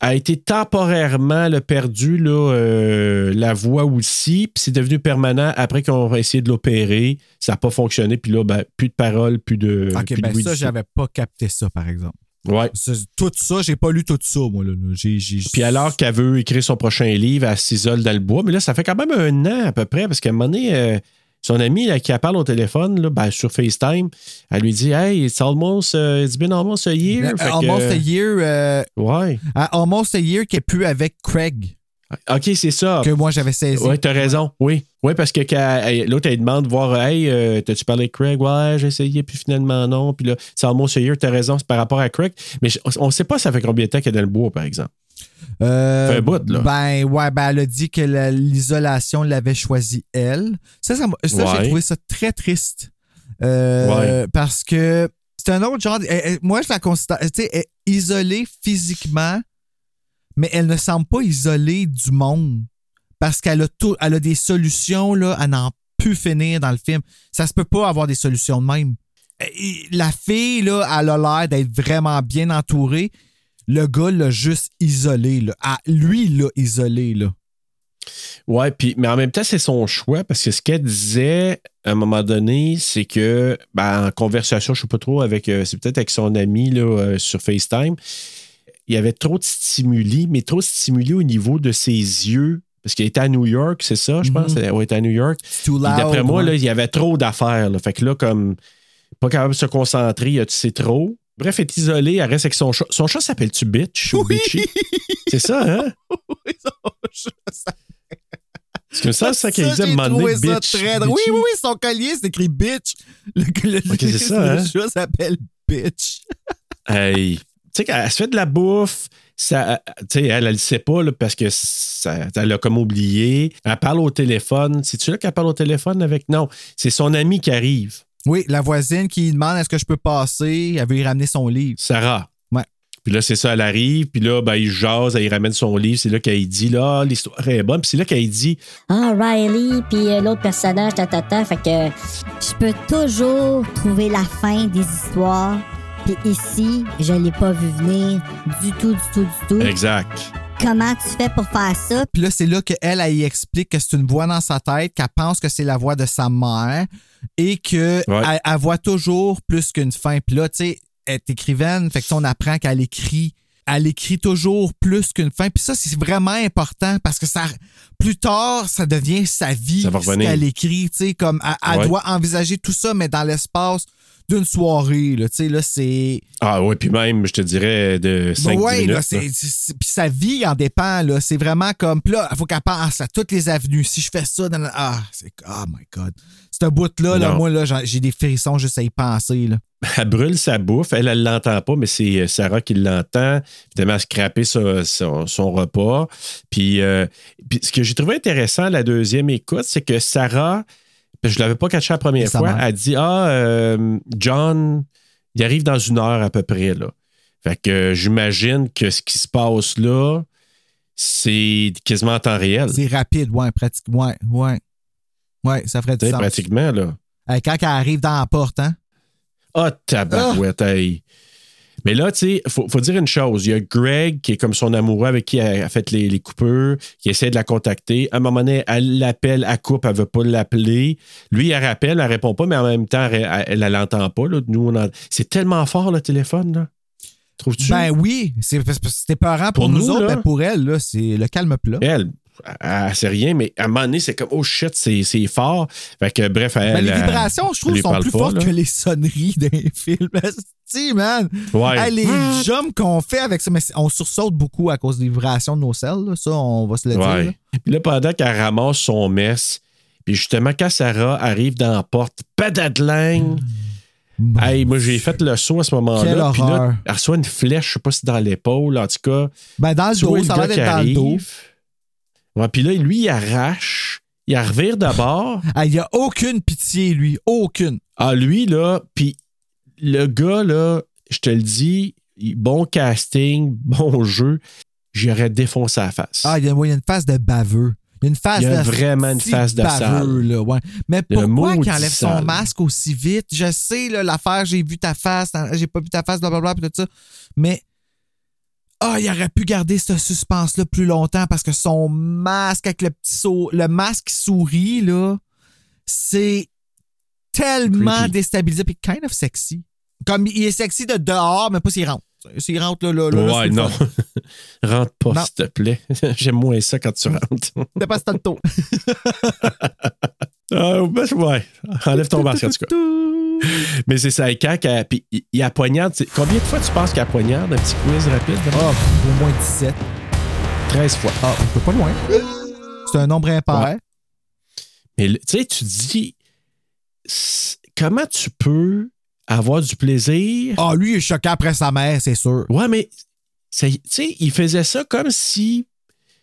A été temporairement là, perdu là, euh, la voix aussi, puis c'est devenu permanent après qu'on a essayé de l'opérer. Ça n'a pas fonctionné, puis là, ben, plus de paroles, plus de. Ok, plus de ben bruit ça, j'avais pas capté ça, par exemple. Ouais. Tout ça, j'ai pas lu tout ça, moi. Là. J'ai, j'ai- Puis alors qu'elle veut écrire son prochain livre, elle s'isole dans le bois. Mais là, ça fait quand même un an à peu près, parce qu'à un moment donné, euh, son amie là, qui elle parle au téléphone, là, ben, sur FaceTime, elle lui dit Hey, it's almost, uh, it's been almost a year. Euh, Fait que, Almost euh, a Year, euh, Ouais. Almost a Year qui est plus avec Craig, OK, c'est ça. que moi j'avais saisi. Oui, t'as raison. Oui. Oui, parce que l'autre, elle demande voir Hey, euh, t'as-tu parlé avec Craig? Ouais, j'ai essayé, puis finalement non. Puis là, c'est almost a year, t'as raison, c'est par rapport à Craig. Mais on ne sait pas ça fait combien de temps qu'elle est dans le bois, par exemple. Euh, Fait un bout, là. Ben, ouais, ben, elle a dit que la- l'isolation l'avait choisi elle. Ça, ça, m'a- ça, Ouais. j'ai trouvé ça très triste. Euh, Parce que c'est un autre genre. elle- moi, je la considère, tu sais, isolée physiquement, mais elle ne semble pas isolée du monde. Parce qu'elle a, tout, elle a des solutions, là, à n'en plus finir dans le film. Ça se peut pas avoir des solutions de même. La fille, là, elle a l'air d'être vraiment bien entourée. Le gars l'a juste isolé. Là. Ah, lui, il l'a isolé. Là. Ouais, puis, mais en même temps, c'est son choix parce que ce qu'elle disait à un moment donné, c'est que, ben, en conversation, je ne sais pas trop, avec, euh, c'est peut-être avec son ami là, euh, sur FaceTime, il y avait trop de stimuli, mais trop de stimuli au niveau de ses yeux. Parce qu'il était à New York, c'est ça, je pense? Ouais, il était à New York. D'après moi, ouais. là, il y avait trop d'affaires. Fait que là, comme pas capable de se concentrer, il y a- tu sais trop. Bref, elle est isolée, elle reste avec son chat. Son chat s'appelle-tu Bitch ou Oui. Bitchy? C'est ça, hein? Oui, ça- Parce que ça, c'est ça qu'elle disait trouvé donné, ça Bitch. très drôle. Oui, oui, oui, son collier, c'est écrit bitch. Le, le, Ok, c'est ça, le hein? chat s'appelle bitch. Hey. Tu sais, qu'elle se fait de la bouffe, ça, tu sais, elle, elle le sait pas là, parce que ça, elle l'a comme oublié. Elle parle au téléphone. C'est-tu là qu'elle parle au téléphone avec? Non, c'est son ami qui arrive, Oui, la voisine qui demande est-ce que je peux passer, elle veut y ramener son livre. Sarah. Ouais. Puis là, c'est ça, elle arrive, puis là, ben, il jase, elle y ramène son livre. C'est là qu'elle dit, là, Ah, l'histoire est bonne. Puis c'est là qu'elle dit, Ah, Riley, puis euh, l'autre personnage, ta, ta, ta. Fait que je peux toujours trouver la fin des histoires. Puis ici, je l'ai pas vu venir du tout, du tout, du tout. exact. Comment tu fais pour faire ça? Puis là, c'est là qu'elle, elle y explique que c'est une voix dans sa tête, qu'elle pense que c'est la voix de sa mère et que Ouais. elle, elle voit toujours plus qu'une fin. Puis là, tu sais, elle est écrivaine, fait que ça, on apprend qu'elle écrit. Elle écrit toujours plus qu'une fin. Puis ça, c'est vraiment important parce que ça, plus tard, ça devient sa vie. Ça va ce revenir. qu'elle écrit, tu sais, comme elle, elle Ouais. doit envisager tout ça, mais dans l'espace d'une soirée, là, tu sais, là, c'est... Ah oui, puis même, je te dirais, de 5 ouais, minutes. là, c'est, c'est- c'est- puis sa vie en dépend, là. C'est vraiment comme, puis là, il faut qu'elle passe à toutes les avenues. Si je fais ça, dans la- ah, c'est, oh my God. Ce bout-là, là, moi, là, j'ai des frissons juste à y penser, là. Elle brûle sa bouffe. Elle, elle l'entend pas, mais c'est euh, Sarah qui l'entend. Évidemment, elle a scrappé son, son- son repas. Puis, euh, puis ce que j'ai trouvé intéressant la deuxième écoute, c'est que Sarah, que je l'avais pas catché la première fois, mère. elle dit Ah, euh, John, il arrive dans une heure à peu près. Là. Fait que euh, j'imagine que ce qui se passe là, c'est quasiment en temps réel. C'est rapide, ouais, pratiquement. Ouais, ouais. Ouais, ça ferait du sens. pratiquement, là. Euh, Quand elle arrive dans la porte, hein? Ah, tabarouette, hey. Mais là, tu sais, il faut, faut dire une chose. Il y a Greg, qui est comme son amoureux avec qui elle a fait les, les coupures, qui essaie de la contacter. À un moment donné, elle l'appelle, elle coupe, elle veut pas l'appeler. Lui, elle rappelle, elle répond pas, mais en même temps, elle, elle l'entend pas. Là. Nous, on C'est tellement fort, le téléphone, là. Trouves-tu? Ben oui, c'est c'était peurant pour, Pour nous, nous, autres, pour elle, là, c'est le calme plat. Elle, elle, sait rien, mais à un moment donné, c'est comme, oh shit, c'est c'est fort. Fait que, bref, elle. Ben, les vibrations, je trouve, sont plus pas, fortes là. que les sonneries des films. Si, man! Ouais. Hey, les jumps qu'on fait avec ça, mais c'est- on sursaute beaucoup à cause des vibrations de nos selles, là. ça, on va se le dire. là. Puis là, pendant qu'elle ramasse son mess, puis justement, quand Sarah arrive dans la porte, padadlang, Bon. hey, moi, j'ai fait le saut à ce moment-là. Puis là, elle reçoit une flèche, je sais pas si dans l'épaule, en tout cas. Ben, dans le dos, ça va être dans le dos. Ouais, puis là, lui, il arrache, il revire d'abord. Ah, Il n'y a aucune pitié, lui. Aucune. Ah, lui, là, puis le gars, là, je te le dis, bon casting, bon jeu. j'aurais défoncé la face. Ah, il y, a, a une phase de baveux. Il y a une phase Il y a de vraiment une phase de baveux, sale. là, ouais. Mais pourquoi qu'il enlève son masque aussi vite? Je sais, là, l'affaire, j'ai vu ta face, j'ai pas vu ta face, blablabla, pis tout ça. Mais, ah, il aurait pu garder ce suspense-là plus longtemps parce que son masque avec le petit saut, le masque qui sourit, là, c'est tellement Creepy. déstabilisé puis kind of sexy. Comme il est sexy de dehors, mais pas s'il rentre. S'il rentre là, là, là, ouais, non. Rentre pas, s'il te plaît. J'aime moins ça quand tu rentres. Dépasse ton. Ah, ben, ouais. Enlève ton masque, en tout cas. Mais c'est ça, quand qu'elle- puis il, a poignarde. Combien de fois tu penses qu'il a poignarde? Un petit quiz rapide? Ah, au moins 17. 13 fois. Ah, on peut pas loin. C'est un nombre impair. Ouais. Mais tu sais, tu dis, comment tu peux avoir du plaisir? Ah, lui, il est choqué après sa mère, c'est sûr. Ouais, mais tu sais, il faisait ça comme si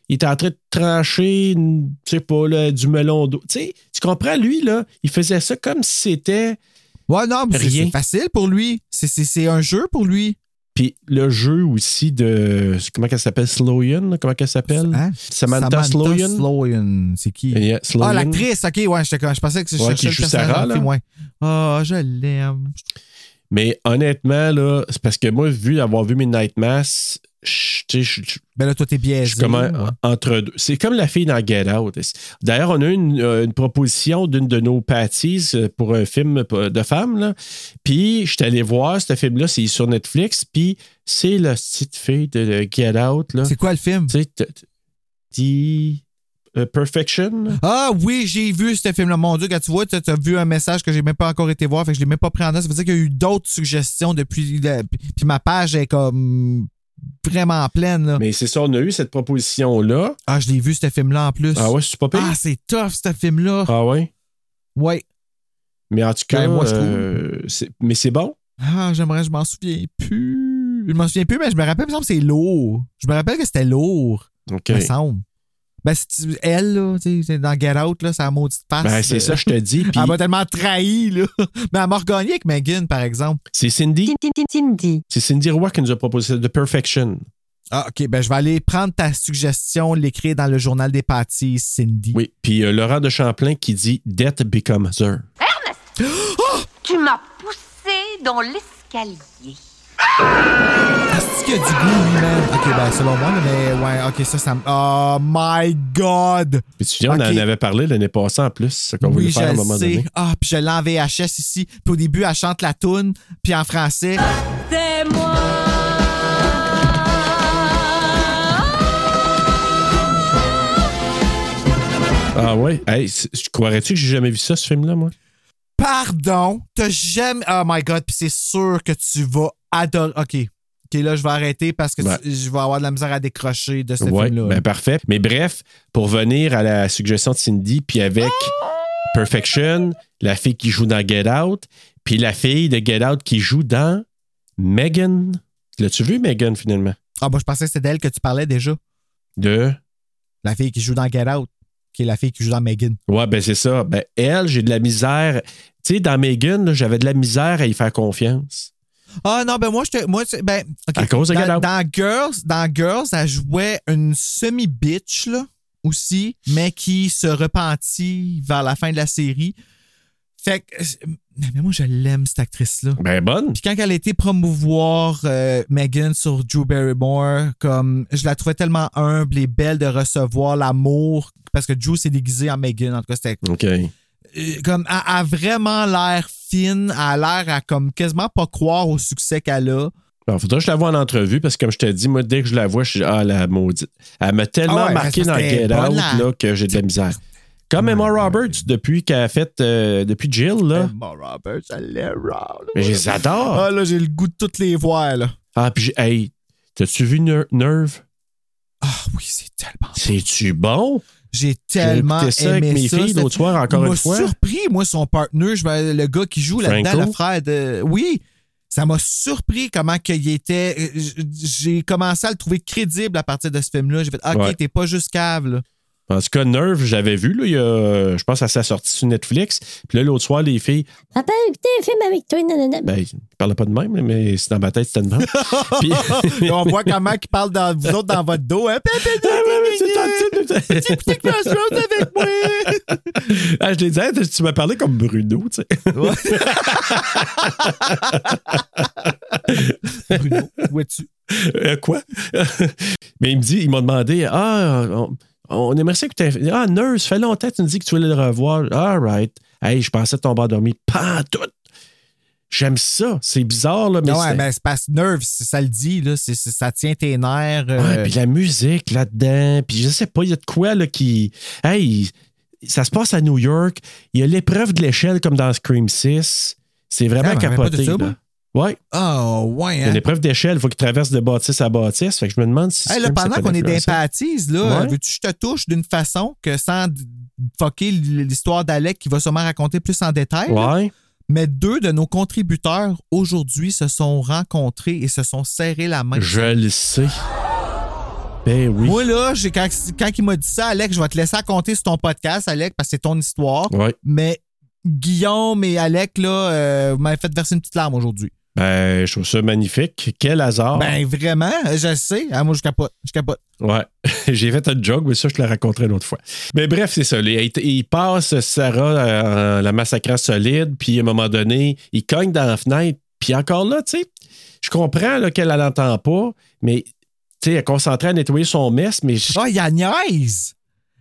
il était en train de trancher, tu sais pas, là, du melon d'eau. Tu sais, tu comprends, lui, là, il faisait ça comme si c'était. Ouais, non, mais c'est facile pour lui. C'est- C'est c'est un jeu pour lui. Puis le jeu aussi de. Comment qu'elle s'appelle? Sloyan? là? Comment qu'elle s'appelle? Hein? Samantha, Sloyan? Sloyan. C'est qui? Yeah, Sloyan. Ah, l'actrice, ok, ouais, je pensais que je Ouais, cherchais qui le joue personnage Sarah, là. ouais. Ah, je l'aime. Mais honnêtement, là, c'est parce que moi, vu avoir vu Midnight Mass, je- je je- Ben là, toi, t'es biaisé. comme un- ouais. entre deux. C'est comme la fille dans Get Out. D'ailleurs, on a eu une, euh, une proposition d'une de nos patties euh, pour un film de femmes. là. Puis, je suis allé voir ce film-là, c'est sur Netflix. Puis, c'est la petite fille de Get Out. Là. C'est quoi le film? Tu sais, t- t- The euh, Perfection? Ah oui, j'ai vu ce film-là. Mon Dieu, quand tu vois, tu as vu un message que j'ai même pas encore été voir, fait que je l'ai même pas pris en note. Ça veut dire qu'il y a eu d'autres suggestions depuis. le- Puis ma page est comme vraiment pleine. Là. Mais c'est ça, on a eu cette proposition-là. Ah, je l'ai vu, ce film-là en plus. Ah ouais, c'est pas pire. Ah, c'est tough, ce film-là. Ah ouais? Ouais. Mais en tout cas, Ben, moi, je trouve. euh, c'est- mais c'est bon. Ah, j'aimerais, je m'en souviens plus. Je m'en souviens plus, mais je me rappelle, il me semble que c'est lourd. Je me rappelle que c'était lourd, OK. il me semble. Ben, c'est- elle, là, dans Get Out, là, c'est la maudite face. Ben, c'est ça, je te dis. Elle m'a tellement trahi, là. Mais elle m'a regagné avec Megan, par exemple. c'est Cindy? Cindy. C'est Cindy Roy qui nous a proposé ça, The Perfection. Ah, OK. Ben, je vais aller prendre ta suggestion, l'écrire dans le journal des pâtisses, Cindy. Oui. Puis euh, Laurent de Champlain qui dit Death becomes her. Tu m'as poussé dans l'escalier. Est-ce qu'il y a du goût, lui-même? OK, ben, selon moi, mais ouais, OK, ça, ça me. Oh my God! Puis tu viens, on en avait parlé l'année passée en plus, ce qu'on Oui, voulait faire à un moment sais. donné. Ah, puis je l'ai en VHS ici. Puis au début, elle chante la toune, puis en français. C'est moi. Ah ouais? Hey, croirais-tu que j'ai jamais vu ça, ce film-là, moi? Pardon, t'as jamais. Oh my God, puis c'est sûr que tu vas adorer. OK. OK, là, je vais arrêter parce que tu- je vais avoir de la misère à décrocher de ce Ouais, film-là. ben parfait. Mais bref, pour venir à la suggestion de Cindy, puis avec Perfection, la fille qui joue dans Get Out, puis la fille de Get Out qui joue dans Megan. L'as-tu vu, Megan, finalement? Ah, bah, je pensais que c'était d'elle que tu parlais déjà. De? La fille qui joue dans Get Out, qui est la fille qui joue dans Megan. Ouais, ben c'est ça. Ben, elle, j'ai de la misère. Tu sais, dans Megan, j'avais de la misère à y faire confiance. Ah non, ben moi, je te- moi ben, OK. À cause de Get dans, Out. dans Girls, dans Girls, elle jouait une semi-bitch, là, aussi, mais qui se repentit vers la fin de la série. Fait que, euh, mais moi, je l'aime, cette actrice-là. Ben bonne. Puis quand elle a été promouvoir euh, Megan sur Drew Barrymore, comme je la trouvais tellement humble et belle de recevoir l'amour parce que Drew s'est déguisé en Megan. En tout cas, c'était OK. Euh, comme elle a vraiment l'air fine, elle a l'air à comme quasiment pas croire au succès qu'elle a. Bon, faudra que je la vois en entrevue parce que, comme je te dis, moi, dès que je la vois, je suis Ah, la maudite. Elle m'a tellement Ah ouais, marqué dans Get Out la- là, que j'ai de la misère. Comme Emma Roberts, depuis qu'elle a fait. euh, depuis Jill, là. Emma Roberts, elle l'est raw. Mais je les adore. Ah là, j'ai le goût de toutes les voir, là. Ah, puis j'ai. Hey, t'as-tu vu Ner- Nerve? Ah oui, c'est tellement. C'est-tu bon? J'ai tellement écouté ça avec aimé mes ça. filles l'autre soir, encore une m'a fois. surpris, moi, son partner, je le gars qui joue là-dedans, le frère de. Oui, ça m'a surpris comment qu'il était. euh, J'ai commencé à le trouver crédible à partir de ce film-là. J'ai fait, OK, Ouais. t'es pas juste cave, là. En tout cas, Nerve, j'avais vu, là, il y a, je pense à sa sortie sur Netflix. Puis là, l'autre soir, les filles, Papa, écoutez un film avec toi. nanana. ben, ils parlaient pas de même, mais c'est dans ma tête, c'était de même. Puis, on voit comment ils parlent dans vous autres dans votre dos. Hein? Ah, écoutez avec moi. Ah, je l'ai dit, hey, tu m'as parlé comme Bruno, tu sais. Bruno, où es-tu? Euh, quoi? Mais il me dit, il m'a demandé, ah, on, on aimerait ça que tu Ah, Nurse, fait longtemps que tu nous dis que tu voulais le revoir. All right. Hey, je pensais tomber endormi. Pas tout. J'aime ça. C'est bizarre, là, mais Non, ouais, mais c'est parce que nerve, ça le dit, là, ça tient tes nerfs. euh, Ouais, puis la musique là-dedans, puis je sais pas, il y a de quoi là qui. Hey, ça se passe à New York. Il y a l'épreuve de l'échelle comme dans Scream 6. C'est vraiment Ah, capoté. là. Ouais, Ah, ouais, il y a hein? l'épreuve d'échelle, il faut qu'il traverse de bâtisse à bâtisse. Fait que je me demande si. Hey, là, pendant qu'on est d'empathise, là, Ouais. veux-tu que je te touche d'une façon que sans fucker l'histoire d'Alec qui va sûrement raconter plus en détail, là, Ouais. mais deux de nos contributeurs aujourd'hui se sont rencontrés et se sont serrés la main. Je le sais. Ben oui. Moi, là, j'ai- quand, quand il m'a dit ça, Alec, je vais te laisser raconter sur ton podcast, Alec, parce que c'est ton histoire. Ouais. Mais Guillaume et Alec, là, euh, vous m'avez fait verser une petite larme aujourd'hui. Ben, je trouve ça magnifique. Quel hasard. Ben, vraiment, je le sais. Ah, moi, je capote. Je capote. Ouais. J'ai fait un joke, mais ça, je te le raconterai une autre fois. Mais bref, c'est ça. Il, il passe Sarah en la massacrant solide, puis à un moment donné, il cogne dans la fenêtre. Puis encore là, tu sais, je comprends là, qu'elle n'entend pas, mais tu sais, elle est concentrée à nettoyer son mess, mais je- Ah, il y a niaise!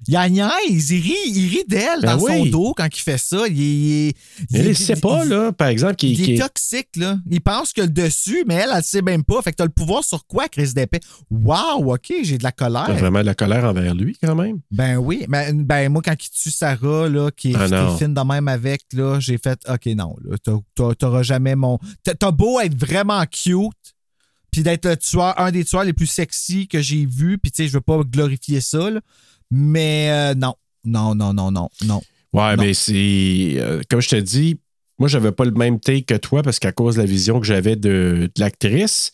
Il a niaise! Il rit, il rit d'elle Ben dans son dos quand il fait ça. Il, il, il- ne sait pas, là, par exemple, qu'il Il est toxique, là. Il pense a le dessus, mais elle, elle le sait même pas. Fait que t'as le pouvoir sur quoi, Chris d'épée? Wow, OK, j'ai de la colère. a vraiment de la colère envers lui, quand même? Ben oui. Ben, ben, moi, quand il tue Sarah, là, qui est, Ah fine de même avec, là, j'ai fait OK, non, là, t'as- t'as- t'auras jamais mon. T'as t'as beau être vraiment cute, puis d'être le tueur, un des tueurs les plus sexy que j'ai vu, puis tu sais, je veux pas glorifier ça, là, mais euh, non. Non, non, non, non, non. Ouais, Non. mais c'est. euh, comme je te dis, moi, j'avais pas le même take que toi parce qu'à cause de la vision que j'avais de, de l'actrice.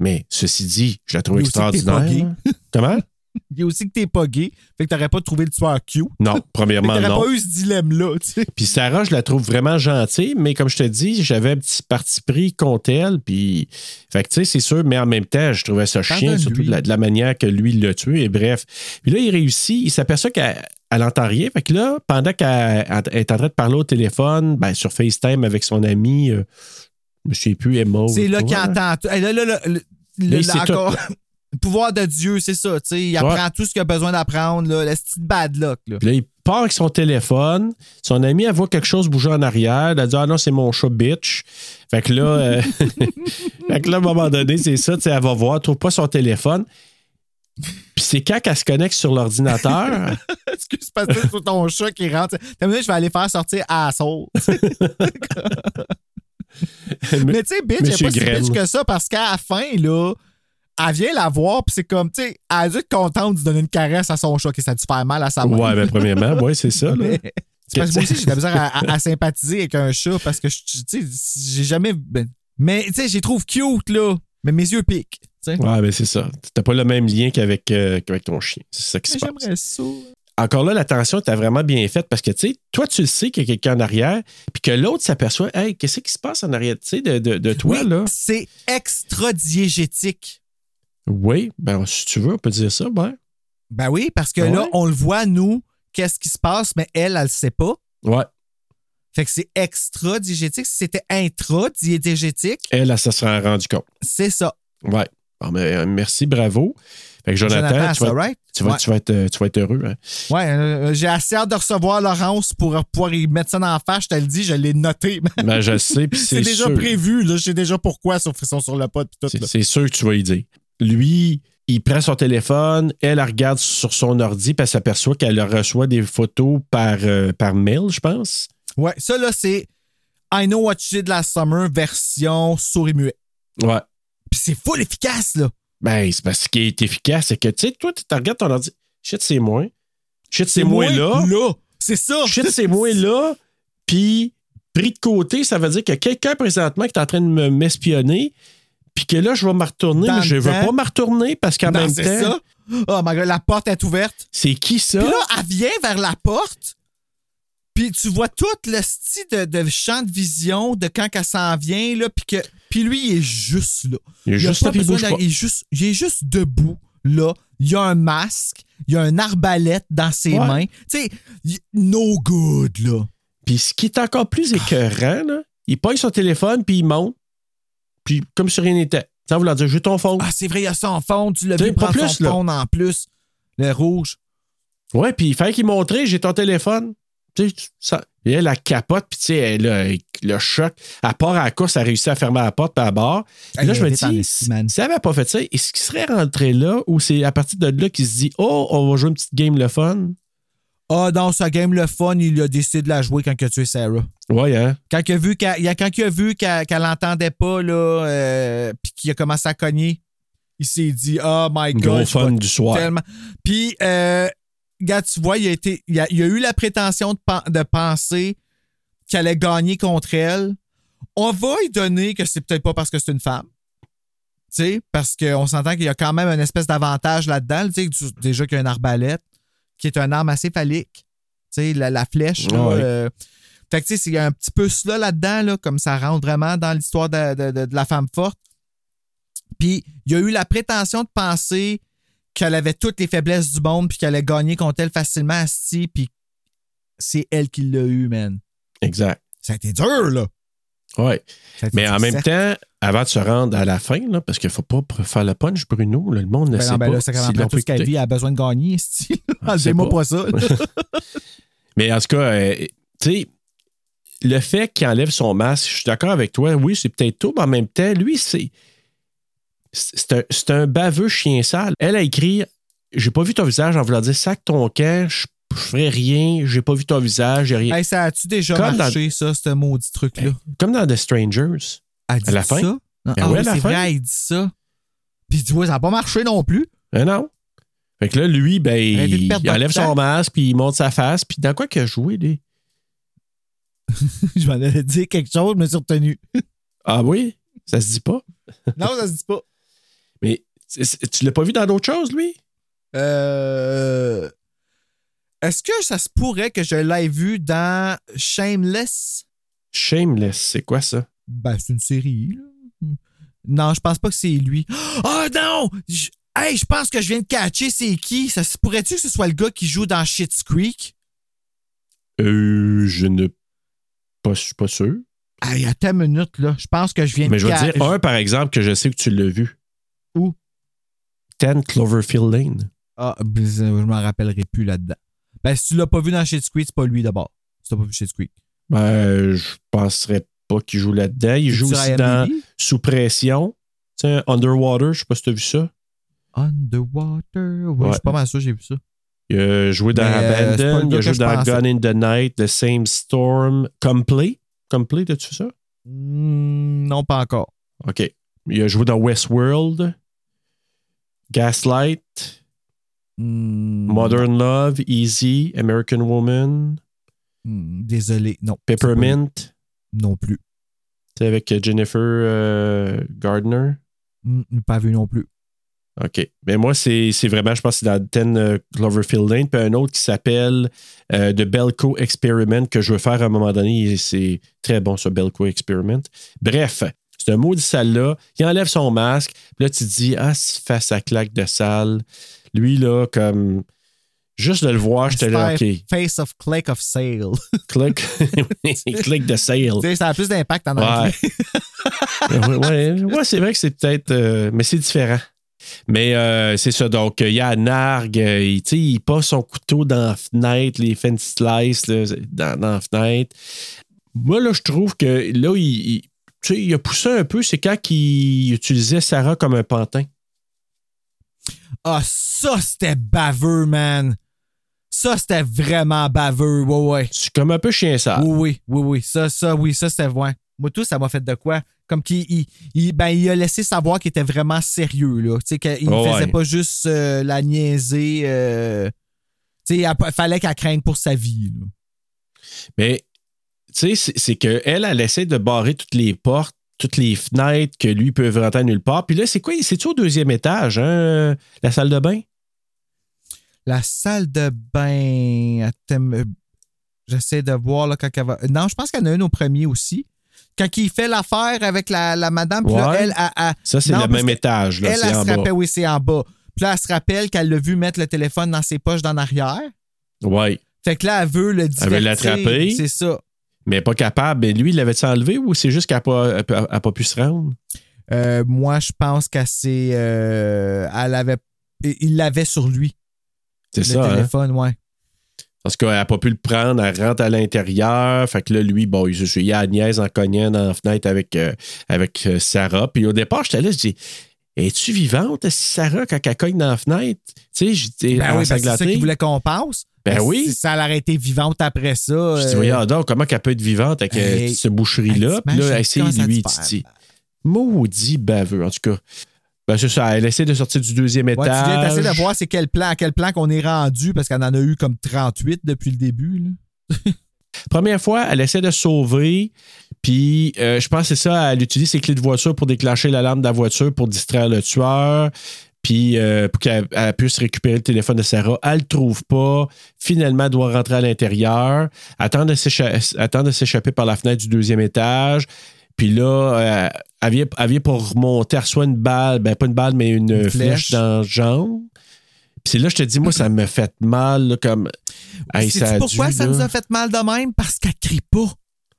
Mais ceci dit, je la trouve Mais extraordinaire. pas Comment? Il y a aussi que t'es pas gay, fait que t'aurais pas trouvé le tueur cute. Non, premièrement, t'aurais non. pas eu ce dilemme-là, tu sais. Puis Sarah, je la trouve vraiment gentille, mais comme je te dis, j'avais un petit parti pris contre elle. Puis, fait que tu sais, c'est sûr, mais en même temps, je trouvais ça chien, surtout de la, de la manière que lui l'a tué. Et bref. Puis là, il réussit, il s'aperçoit qu'elle elle entend rien. Fait que là, pendant qu'elle elle est en train de parler au téléphone, ben, sur FaceTime avec son ami, euh, je me souviens plus, Emma. C'est là qu'il entend Là, là, là, Là, il là, encore, le pouvoir de Dieu, c'est ça. Il apprend tout ce qu'il a besoin d'apprendre. là, La petite bad luck. Là. Là, il part avec son téléphone. Son ami, elle voit quelque chose bouger en arrière. Elle dit Ah non, c'est mon chat, bitch. Fait que là, euh, fait que là à un moment donné, c'est ça. Elle va voir, elle trouve pas son téléphone. Puis c'est quand qu'elle se connecte sur l'ordinateur. Excuse que c'est ton chat qui rentre? T'as vu, je vais aller faire sortir Asshole. Mais tu sais, bitch, elle est Monsieur pas si bitch que ça parce qu'à la fin, là, elle vient la voir, puis c'est comme, tu sais, elle a dû être contente de donner une caresse à son chat qui ça a dû faire mal à sa main. ouais, ben premièrement, ouais, c'est ça. là. Mais- c'est parce que moi aussi, j'ai de la misère à, à- à sympathiser avec un chat parce que, je- tu sais, j'ai jamais. ben, mais, tu sais, j'ai trouve cute, là. Mais mes yeux piquent. tu sais. Ouais, ben c'est ça. T'as pas le même lien qu'avec euh, qu'avec ton chien. C'est ça qui se Mais passe. J'aimerais ça. Encore là, l'attention était vraiment bien faite parce que, tu sais, toi, tu le sais qu'il y a quelqu'un en arrière, puis que l'autre s'aperçoit, hey, qu'est-ce qui se passe en arrière, tu sais, de, de, de toi, Oui, là? C'est extra diégétique. Oui, ben si tu veux, on peut dire ça, ben. Ben oui, parce que Ah là, on le voit, nous, qu'est-ce qui se passe, mais elle, elle le sait pas. Ouais. Fait que c'est extra diégétique. Si c'était intra diégétique, Elle, elle, ça serait rendu compte. c'est ça. Ouais. Bon, ben, euh, merci, bravo. Fait que Jonathan, tu, vas, ça, right? tu, vas, Ouais. tu, vas être, euh, tu vas être heureux. hein. Ouais, euh, j'ai assez hâte de recevoir Laurence pour pouvoir y mettre ça dans la face. Je te le dis, je l'ai noté. Ben, je le sais, c'est déjà sûr. prévu. Là. Je sais déjà pourquoi sur Frisson sur le là. C'est sûr que tu vas y dire. Lui, il prend son téléphone, elle, elle regarde sur son ordi, puis elle s'aperçoit qu'elle reçoit des photos par, euh, par mail, je pense. Ouais, ça, là, c'est I Know What You Did Last Summer version souris muet. Ouais. Puis c'est full efficace, là. Ben, c'est parce qu'il est efficace. C'est que, tu sais, toi, tu regardes ton ordi. Shit, c'est moi. Shit, c'est moi là. Là. C'est ça. Shit, c'est moi là. Puis, pris de côté, ça veut dire qu'il y a quelqu'un présentement qui est en train de me- m'espionner. Puis que là, je vais me retourner, Dans mais je le veux pas me retourner parce qu'en même temps, ça. Oh my god, la porte est ouverte. C'est qui ça? Puis là, elle vient vers la porte. Puis tu vois tout le style de, de champ de vision de quand elle s'en vient, là. Puis que. Puis lui, il est juste là. Il est juste là, il besoin bouge de- pas. il, est juste, il est juste debout, là. Il y a un masque. Il y a un arbalète dans ses Ouais. mains. Tu sais, no good, là. Puis ce qui est encore plus écœurant, là, il pogne son téléphone, puis il monte, puis comme si rien n'était. Sans vouloir dire, j'ai ton phone. Ah, c'est vrai, il y a ça en fond. Tu l'as vu pas plus, son fond en plus. Le rouge. Ouais, puis il fallait qu'il montrait, j'ai ton téléphone. Tu sais, ça, et elle, la capote, puis tu sais, elle, a le choc. À part à la course, elle a réussi à fermer la porte, puis à bord. Puis là, je me dis, si elle n'avait pas fait ça, est-ce qu'il serait rentré là ou c'est à partir de là qu'il se dit, oh, on va jouer une petite game le fun? Ah, dans sa game, le fun, il a décidé de la jouer quand il a tué Sarah. Ouais, hein? Quand il a vu qu'elle, quand il a vu qu'elle, l'entendait pas, là, euh, puis qu'il a commencé à cogner, il s'est dit, oh my God. Gros fun du soir. Tellement. Puis, euh, regarde, tu vois, il a, été, il, a, il a eu la prétention de, pen- de penser qu'elle allait gagner contre elle. On va lui donner que c'est peut-être pas parce que c'est une femme. Tu sais, parce qu'on s'entend qu'il y a quand même une espèce d'avantage là-dedans. Tu sais, déjà qu'il y a une arbalète, qui est une arme assez phallique. Tu sais, la, la flèche, là, Ouais. euh, fait que, tu sais, il y a un petit peu cela là-dedans, là, comme ça rentre vraiment dans l'histoire de, de- de- de la femme forte. Puis, il a eu la prétention de penser qu'elle avait toutes les faiblesses du monde, puis qu'elle allait gagner contre elle facilement, Asti, puis c'est elle qui l'a eu, man. Exact. Ça a été dur, là. Été Mais en même temps, avant de se rendre à la fin, là, parce qu'il ne faut pas faire le punch, Bruno, là, le monde ne Ben sait non, ben pas. là, tout ce elle a besoin de gagner, Enlevez-moi pas. pas ça. Mais en tout cas, euh, tu sais, le fait qu'il enlève son masque, je suis d'accord avec toi. Oui, c'est peut-être tout, mais en même temps, lui, c'est. C'est un, c'est un baveux chien sale. Elle a écrit J'ai pas vu ton visage en voulant dire sac ton camp, je je ferai rien, j'ai pas vu ton visage, j'ai rien. Hey, ça a-tu déjà Comme marché, ça, ce maudit truc-là? Comme dans The Strangers. Elle dit à la fin? ça? Ben ah ouais, oui, c'est vrai, elle dit ça. Puis tu vois, ça n'a pas marché non plus. Mais non. Fait que là, lui, ben, il, il enlève son temps. masque, puis il monte sa face, puis dans quoi qu'il a joué, lui? Je m'en allais dire quelque chose, je me suis retenu. Ah oui? Ça se dit pas? non, ça se dit pas. Mais tu l'as pas vu dans d'autres choses, lui? Euh... Est-ce que ça se pourrait que je l'aie vu dans Shameless? Shameless, c'est quoi ça? Ben, c'est une série, là. Non, je pense pas que c'est lui. Oh non! Je- Hey, je pense que je viens de catcher c'est qui. Ça se pourrait-tu que ce soit le gars qui joue dans Shit's Creek? Euh, je ne pas, je suis pas sûr. Hey, attends une minute, là. Je pense que je viens Mais de je vais te dire un, par exemple, que je sais que tu l'as vu. Où? 10 Cloverfield Lane. Ah, ben, je m'en rappellerai plus là-dedans. Ben, si tu l'as pas vu dans Shit's Creek, c'est pas lui d'abord. Si t'as pas vu Shit's Creek. Ben, je penserais pas qu'il joue là-dedans. Il joue aussi dans? Sous pression. Tu sais, Underwater, je sais pas si tu as vu ça. Underwater. Ouais, Ouais. je suis pas mal sûr, j'ai vu ça. Il a joué dans euh, Abandon, il a joué dans. Gun in the Night, The Same Storm, Complete? Complete, as-tu fait ça? Hmm, non, pas encore. OK. Il a joué dans Westworld, Gaslight, Hmm, Modern Love, Easy, American Woman, hmm, désolé, non. Peppermint. Pas. Non plus. C'est avec Jennifer euh, Gardner? Hmm, pas vu non plus. OK. Mais moi, c'est c'est vraiment, je pense que c'est dans 10 euh, Cloverfield Lane. Puis un autre qui s'appelle euh, The Belco Experiment que je veux faire à un moment donné. C'est très bon, ce Belco Experiment. Bref, c'est un maudit salle-là. Il enlève son masque. Puis là, tu te dis, ah, fait sa claque de salle. Lui, là, comme. Juste de le voir, j'étais là, OK. Face of Click of Sale. Click. Click de sale. Ça a plus d'impact en anglais. ouais, ouais, ouais, c'est vrai que c'est peut-être. euh, mais c'est différent. Mais euh, c'est ça. Donc, il y a Narg, euh, il, il passe son couteau dans la fenêtre, les fence slice là, dans, dans la fenêtre. Moi, là, je trouve que là, il, il- il a poussé un peu, c'est quand il utilisait Sarah comme un pantin. Ah, ça, c'était baveux, man. Ça, c'était vraiment baveux. Ouais, ouais. C'est comme un peu chien sale. Oui, oui, oui, oui. Ça, ça, oui, ça, c'était ouais. Moi, tout, ça m'a fait de quoi? Comme qu'il il, il- ben, il a laissé savoir qu'il était vraiment sérieux, là. Tu sais, qu'il ne Oh, faisait ouais. pas juste euh, la niaiser. euh, tu sais, il fallait qu'elle craigne pour sa vie, là. Mais, tu sais, c'est- c'est qu'elle, elle essaie de barrer toutes les portes, toutes les fenêtres que lui peut rentrer nulle part. Puis là, c'est quoi? C'est-tu au deuxième étage, hein, la salle de bain? La salle de bain. Euh, J'essaie de voir là, quand elle va. Non, je pense qu'il y en a une au premier aussi. Quand il fait l'affaire avec la, la madame, puis là, Ouais. elle, elle, elle- Ça, c'est le même étage. Là, elle, elle en se bas. rappelle, oui, c'est en bas. Puis là, elle se rappelle qu'elle l'a vu mettre le téléphone dans ses poches d'en arrière. Oui. Fait que là, elle veut le divertir. veut l'attraper. C'est ça. Mais pas capable. Mais lui, il l'avait-tu enlevé ou c'est juste qu'elle n'a pas, pas pu se rendre? Euh, moi, je pense qu'elle euh, elle avait. Il l'avait sur lui, C'est le ça, hein? téléphone, ouais. Parce qu'elle n'a pas pu le prendre, elle rentre à l'intérieur. Fait que là, lui, bon, il se il y a Agnès en cognant dans la fenêtre avec, euh, avec euh, Sarah. Puis au départ, j'étais là, je dis Es-tu vivante, Sarah, quand elle cogne dans la fenêtre? Tu sais, j'étais Ben oui, ben, c'est ça qu'il voulait qu'on passe. Ben oui. Si ça aurait été vivante après ça. Je dis, euh, voyons donc, comment qu'elle peut être vivante avec euh, Hey. cette boucherie-là? Hey, Puis là, t'imagines essaye comment ça lui, Titi. Maudit baveux, en tout cas. Ben, c'est ça, elle essaie de sortir du deuxième Ouais, tu viens étage. d'essayer de voir c'est quel plan, à quel plan qu'on est rendu parce qu'elle en a eu comme 38 depuis le début. là. Première fois, elle essaie de sauver. Puis, euh, je pense que c'est ça, elle utilise ses clés de voiture pour déclencher l'alarme de la voiture pour distraire le tueur. Puis, euh, pour qu'elle elle puisse récupérer le téléphone de Sarah. Elle le trouve pas. Finalement, elle doit rentrer à l'intérieur. Attend de s'écha- attend de s'échapper par la fenêtre du deuxième étage. Puis là, euh, elle, vient, elle vient pour remonter. Elle reçoit une balle. Ben, pas une balle, mais une, Une flèche. flèche. dans le jambe. C'est là, je te dis, moi, ça me fait mal. là, comme. Hey, ça pourquoi dû, ça nous a fait mal de même? Parce qu'elle crie pas.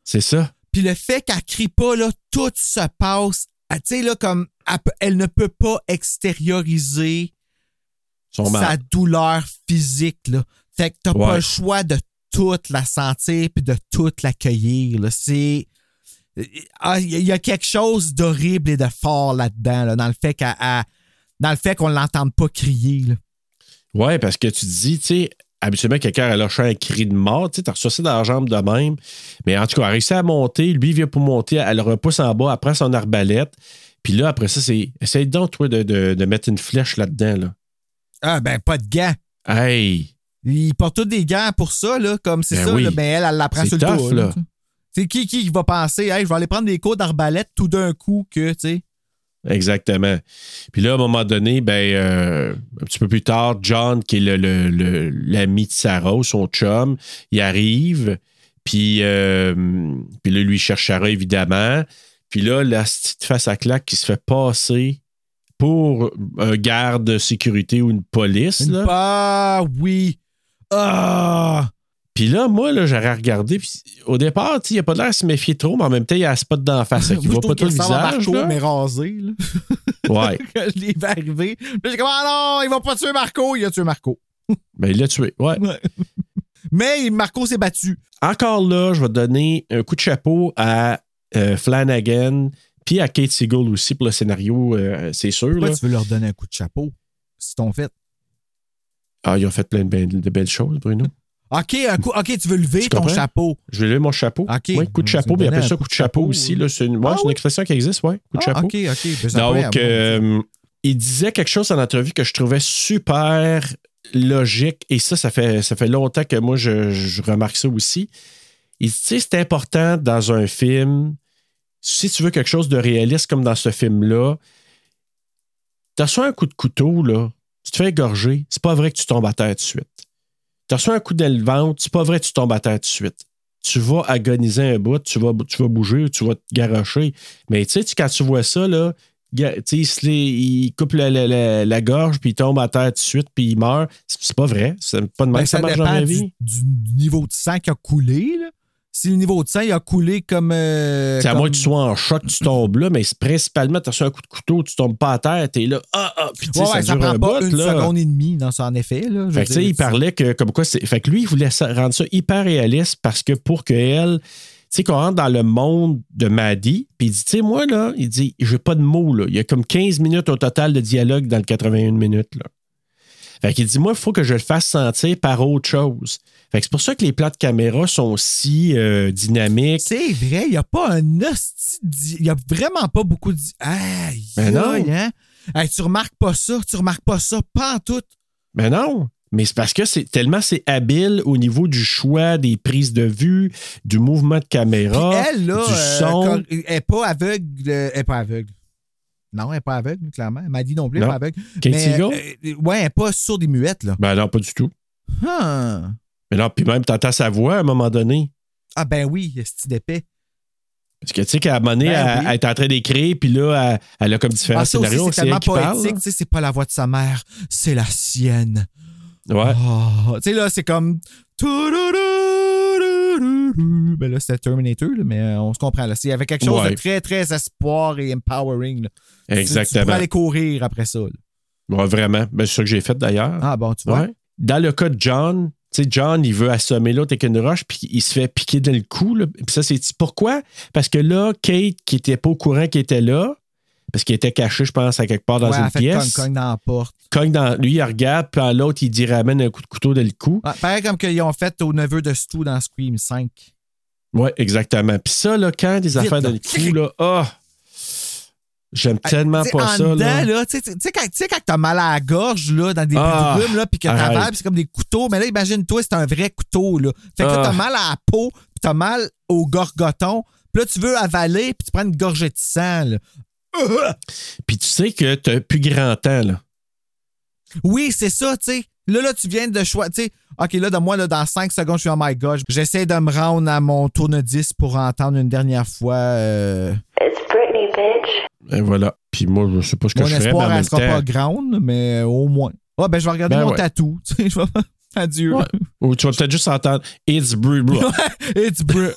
C'est ça. Puis le fait qu'elle crie pas, là, tout se passe. Tu sais, là, comme elle, ne peut pas extérioriser Son sa douleur physique, là. Fait que t'as Ouais. pas le choix de toute la sentir puis de toute l'accueillir, là. C'est. Ah, Il y a- quelque chose d'horrible et de fort là-dedans, là, dans le fait qu'elle. Dans le fait qu'on l'entende pas crier, là. Ouais, parce que tu dis, tu sais, habituellement, quelqu'un a lâché un cri de mort, tu sais, t'as reçu ça dans la jambe de même. Mais en tout cas, elle a réussi à monter, lui il vient pour monter, elle le repousse en bas, après son arbalète. Puis là, après ça, c'est. Essaye donc, toi, de, de- de mettre une flèche là-dedans, là. Ah, ben, pas de gants. Hey! Ils portent tous des gants pour ça, là, comme c'est Ben ça, oui. là, ben elle, elle l'apprend sur le tas. là. C'est qui qui va penser, hey, je vais aller prendre des cours d'arbalète tout d'un coup que, tu sais. Exactement. Puis là, à un moment donné, ben, euh, un petit peu plus tard, John, qui est le- le- le- l'ami de Sarah, son chum, il arrive. Puis, euh, puis là, lui il cherche Sarah, évidemment. Puis là, la petite face à claque qui se fait passer pour un garde de sécurité ou une police. Là. Ah, oui. Ah! Puis là, moi, là, j'aurais regardé. Puis au départ, il n'a pas l'air de se méfier trop, mais en même temps, il y a un spot d'en face. Il voit pas tout le visage. Marco, là. mais rasé, là. Ouais. Quand je l'ai vu arriver. Là, j'ai comme, ah non, il va pas tuer Marco. Il a tué Marco. Ben, il l'a tué. Ouais. Mais Marco s'est battu. encore là, je vais donner un coup de chapeau à euh, Flanagan puis à Kate Siegel aussi pour le scénario, euh, c'est sûr. Pourquoi là. tu veux leur donner un coup de chapeau? C'est ton fait. Ah, ils ont fait plein de, be- de belles choses, Bruno. OK, un coup, OK, tu veux lever Tu ton comprends? chapeau. Je vais lever mon chapeau. OK. Oui, coup de chapeau, mais donnais appelle ça coup de chapeau chapeau, aussi. là. C'est une, ouais, Ah c'est une oui? expression qui existe, ouais. Coup de Ah, chapeau. OK, OK. Ben, Donc, euh, il disait quelque chose en entrevue que je trouvais super logique, et ça, ça fait, ça fait longtemps que moi, je, je remarque ça aussi. Il dit, tu sais, c'est important dans un film, si tu veux quelque chose de réaliste comme dans ce film-là, t'as reçu un coup de couteau, là, tu te fais égorger, c'est pas vrai que tu tombes à terre tout de suite. T'as reçu un coup d'aile ventre, c'est pas vrai que tu tombes à terre tout de suite. Tu vas agoniser un bout, tu vas, tu vas bouger, tu vas te garocher. Mais tu sais, tu- quand tu vois ça, là, tu il, se l'est- il coupe la, la- la- la gorge, puis il tombe à terre tout de suite, puis il meurt. C'est pas vrai. C'est pas de même Ben, que ça, ça marche dans la du, vie. du niveau de sang qui a coulé. Là. Si le niveau de sang il a coulé comme. euh, C'est à comme- moins que tu sois en choc, tu tombes là, mais c'est principalement, tu as reçu un coup de couteau, tu tombes pas à terre, t'es là, ah, ah, puis tu sais, Ouais, ça ça, dure prend un pas bout, une là. seconde et demie dans son effet. Là, Fait que, tu sais, dire, il parlait que, comme quoi, c'est. Fait que lui, il voulait rendre ça hyper réaliste parce que pour qu'elle. Tu sais, qu'on rentre dans le monde de Maddie, puis il dit, tu sais, moi, là, il dit, j'ai pas de mots, là. Il y a comme 15 minutes au total de dialogue dans le 81 minutes, là. Fait qu'il dit, moi, il faut que je le fasse sentir par autre chose. C'est pour ça que les plans de caméra sont si euh, dynamiques. C'est vrai, il n'y a pas un hostie. Il n'y a vraiment pas beaucoup de. Aïe, Ben non. hein? Hey, tu remarques pas ça, tu remarques pas ça, pas en tout. Mais non. Mais c'est parce que c'est tellement c'est habile au niveau du choix des prises de vue, du mouvement de Puis caméra, elle, là, du euh, son. elle est pas aveugle. euh, Elle est pas aveugle. Non, elle n'est pas aveugle, clairement. Elle m'a dit non plus, elle n'est pas aveugle. Mais, euh, ouais, elle n'est pas sourde et muette, là. Ben non, pas du tout. Ah, Mais non, puis même, t'entends sa voix à un moment donné. Ah, ben oui, c'est d'épais. Parce que tu sais qu'à un moment donné, Ben elle, oui. elle est en train d'écrire, puis là, elle, elle a comme différents Ah, scénarios. c'est tellement poétique. Tu sais, c'est pas la voix de sa mère, c'est la sienne. Ouais. Oh, tu sais, là, c'est comme. Ben là, c'était Terminator, là, mais euh, on se comprend. Là. C'est avec quelque chose Ouais. de très, très espoir et empowering. là. Tu- Tu Exactement. aller courir après ça. là. Ouais, vraiment. Ben, c'est ça que j'ai fait d'ailleurs. Ah, bon, tu vois. Ouais. Dans le cas de John, sais, John, il veut assommer l'autre avec une roche, puis il se fait piquer dans le cou. là. Puis ça, c'est pourquoi? Parce que là, Kate, qui était pas au courant qu'il était là, parce qu'il était caché, je pense, à quelque part dans ouais, une fait pièce, cogne, cogne dans la porte. cogne dans lui, il regarde, puis à l'autre, il dit ramène un coup de couteau dans le cou. Ouais, pareil comme qu'ils ont fait au neveu de Stu dans Scream 5. Ouais, exactement. Puis ça, là, quand des affaires dans le cou, là, ah! J'aime tellement pas en ça, dedans, là. là, tu sais- quand, tu sais, quand t'as mal à la gorge, là, dans des Ah, brumes, là, puis que t'avales, puis c'est comme des couteaux. Mais là, imagine-toi, c'est un vrai couteau, là. Fait que là, Ah. t'as mal à la peau, puis t'as mal au gorgoton. Puis là, tu veux avaler, puis tu prends une gorgée de sang, là. Puis tu sais que t'as plus grand temps, là. Oui, c'est ça, tu sais. Là, là, tu viens de choisir. Tu sais, OK, là, de moi, là, dans 5 secondes, je suis oh my god. J'essaie de me rendre à mon tourne-disque pour entendre une dernière fois. euh, It's Britney, bitch. Et voilà. Puis moi, je sais pas ce que Mon je ferais, mais espoir, elle sera pas grande, mais au moins. Ah, ben, je vais regarder Ben mon ouais. tatou. Adieu. Ouais. Ou tu vas peut-être juste entendre It's Blue. It's br...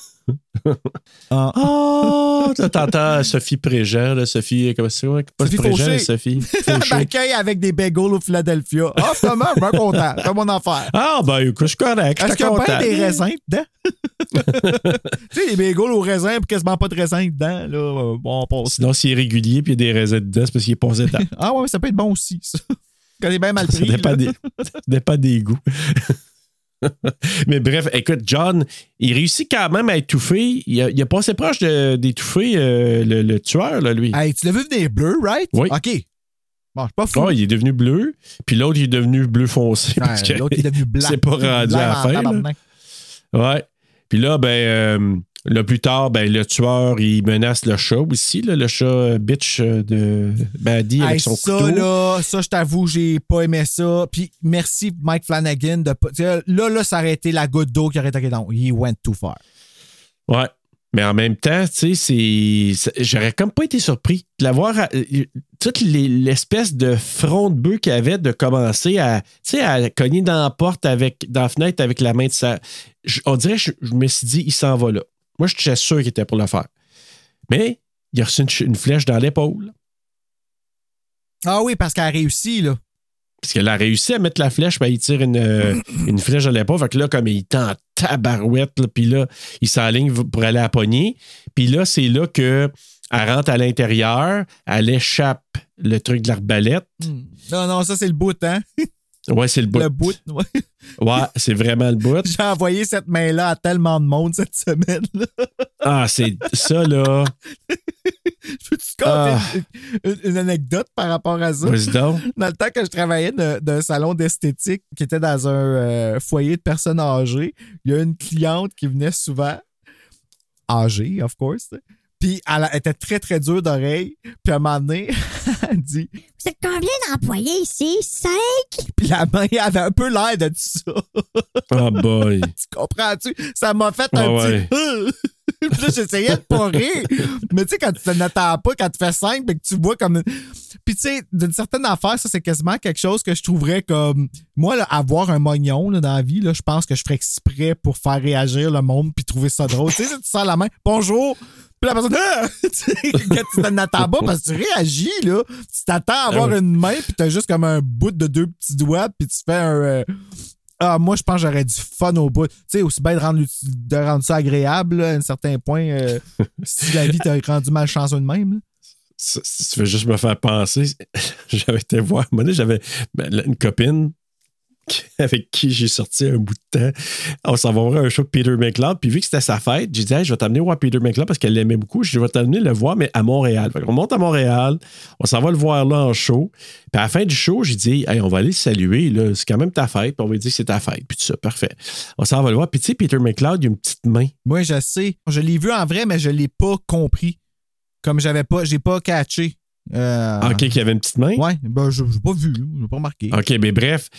Ah. Oh, tu t'entends Sophie Préjean, là, Sophie, comment c'est quoi? Pas Sophie Préjean, Fauché. Sophie. M'accueille avec des bagels au Philadelphia. Ah, finalement, je suis content. C'est mon affaire. ah, ben, écoute, je suis correct. Est-ce qu'il y a bien des raisins dedans? tu sais, les bagels au raisin puis quasiment pas de raisins dedans. Là, euh, bon, on passe. Sinon, s'il est régulier puis il y a des raisins dedans, c'est parce qu'il est passé dedans. Ah ouais, mais ça peut être bon aussi, ça. Quand il est bien mal Ça pris. dépend là. des, ça dépend des goûts. Mais bref, écoute, John, il réussit quand même à étouffer. Il a, il a passé proche de- d'étouffer euh, le, le tueur, là, lui. Hey, tu l'as vu venir bleu, right? Oui. OK. Bon, je suis pas fou. Ah, il est devenu bleu, puis l'autre, il est devenu bleu foncé. parce que Ouais, L'autre est devenu blanc. c'est pas rendu à la fin. Ouais. Puis là, ben, euh, là, plus tard, ben, le tueur, il menace le chat aussi, là, le chat euh, bitch euh, de Baddy avec Hey, son ça, couteau. là, ça, je t'avoue, j'ai pas aimé ça. Puis merci, Mike Flanagan. De, là, là, ça aurait été la goutte d'eau qui aurait été. Non, he went too far. Ouais. Mais en même temps, tu sais, J'aurais comme pas été surpris de l'avoir. à- euh, Toute les- l'espèce de front de bœuf qu'il avait de commencer à, à cogner dans la porte avec, dans la fenêtre avec la main de sa. on dirait, je, je me suis dit, il s'en va là. Moi, j'étais sûr qu'il était pour le faire. Mais il a reçu une, ch- une flèche dans l'épaule. Ah oui, parce qu'elle a réussi, là. Parce qu'elle a réussi à mettre la flèche, puis il tire une, euh, une flèche dans l'épaule. Fait que là, comme il est en tabarouette, là, puis là, il s'enligne pour aller à la poignée. Puis là, c'est là que elle rentre à l'intérieur, elle échappe le truc de l'arbalète. Hmm. Non, non, ça, c'est le bout, hein? Ouais, c'est le bout. Le bout. ouais. Ouais, c'est vraiment le bout. J'ai envoyé cette main-là à tellement de monde cette semaine. là. Ah, c'est ça, là. Peux-tu te Ah. une, anecdote par rapport à ça? Dans le temps que je travaillais d'un salon d'esthétique qui était dans un euh, foyer de personnes âgées, il y a une cliente qui venait souvent, âgée, of course, puis elle était très, très dure d'oreille. Puis à un moment donné, elle dit, Vous êtes combien d'employés ici? Cinq? puis la main avait un peu l'air de ça. Oh boy. Tu comprends-tu? Ça m'a fait un Ah petit. Puis là, j'essayais de pas rire. Mais tu sais, quand tu te n'attends pas, quand tu fais 5 et que tu vois comme. Puis tu sais, d'une certaine affaire, ça, c'est quasiment quelque chose que je trouverais comme. Moi, là, avoir un mognon là, dans la vie, là, je pense que je ferais exprès pour faire réagir le monde puis trouver ça drôle. tu sais, si tu sors la main, bonjour! Puis la personne, ah! Tu quand tu t'en attends pas, parce que tu réagis, là, tu t'attends à avoir Ah une main, puis t'as juste comme un bout de deux petits doigts, puis tu fais un. euh, ah, moi, je pense que j'aurais du fun au bout. Tu sais, aussi bien de rendre, de rendre ça agréable, là, à un certain point, euh, si la vie t'a rendu malchanceux de même. là. Ça, ça fait juste me faire penser. J'avais été voir. À un moment j'avais ben, une copine avec qui j'ai sorti un bout de temps. On s'en va voir un show de Peter McLeod. Puis vu que c'était sa fête, j'ai dit Hey, je vais t'amener voir Peter McLeod parce qu'elle l'aimait beaucoup. Je vais t'amener le voir, mais à Montréal. Fait on monte à Montréal. On s'en va le voir là en show. Puis à la fin du show, j'ai dit Hey, on va aller le saluer. C'est quand même ta fête. Puis on va lui dire que c'est ta fête. Puis tout ça, parfait. On s'en va le voir. Puis tu sais, Peter McLeod, il a une petite main. Moi, je sais. Je l'ai vu en vrai, mais je l'ai pas compris. Comme j'avais pas, j'ai pas catché. Euh, OK, qu'il y avait une petite main? Ouais, ben, je n'ai pas vu, je n'ai pas remarqué. OK, mais bref.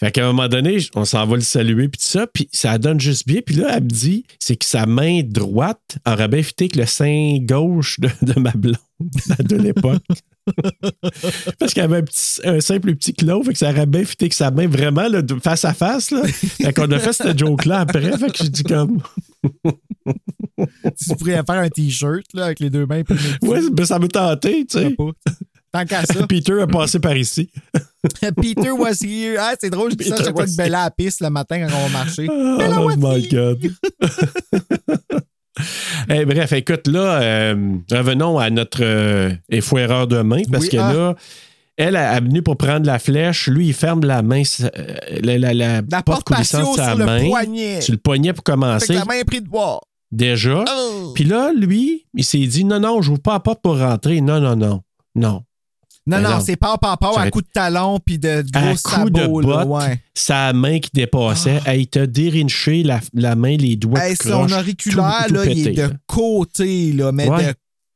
Fait qu'à un moment donné, on s'en va le saluer, puis tout ça, puis ça donne juste bien. Puis là, elle me dit, c'est que sa main droite aurait bien fité que le sein gauche de, de ma blonde de l'époque. Parce qu'elle avait un, petit- un simple petit clos, fait que ça aurait bien fité que sa main vraiment là, face à face. Là. Fait qu'on a fait cette joke-là après, fait que j'ai dit comme, tu pourrais faire un t-shirt là, avec les deux mains. ouais, ben, ça m'a tenté, tu sais. Tant qu'à ça. Peter a passé par ici. Peter was here. Ah, c'est drôle, je dis ça Peter chaque fois was que Bella à la piste le matin quand on va marcher. Oh, my God. Eh, bref, écoute, là, euh, revenons à notre euh, effouéreur de main, parce Oui, que ah. là, elle est venue pour prendre la flèche. Lui, il ferme la main, euh, la, la- la La porte porte coulissante de sa sur le main. poignet. Sur le poignet pour Fait commencer. que la main est prise de boire. Déjà. Oh. Puis là, lui, il s'est dit non, non, je n'ouvre pas la porte pour rentrer. Non, non, non. Non. Non, non, c'est pas pas pas à J'aurais- coup de talon puis de, gros coup de sabots. là, ouais. sa main qui dépassait. Hey, il t'a dérinché la, la main, les doigts. Hey, son auriculaire, tout- tout là, il est de côté, là, mais Ouais. de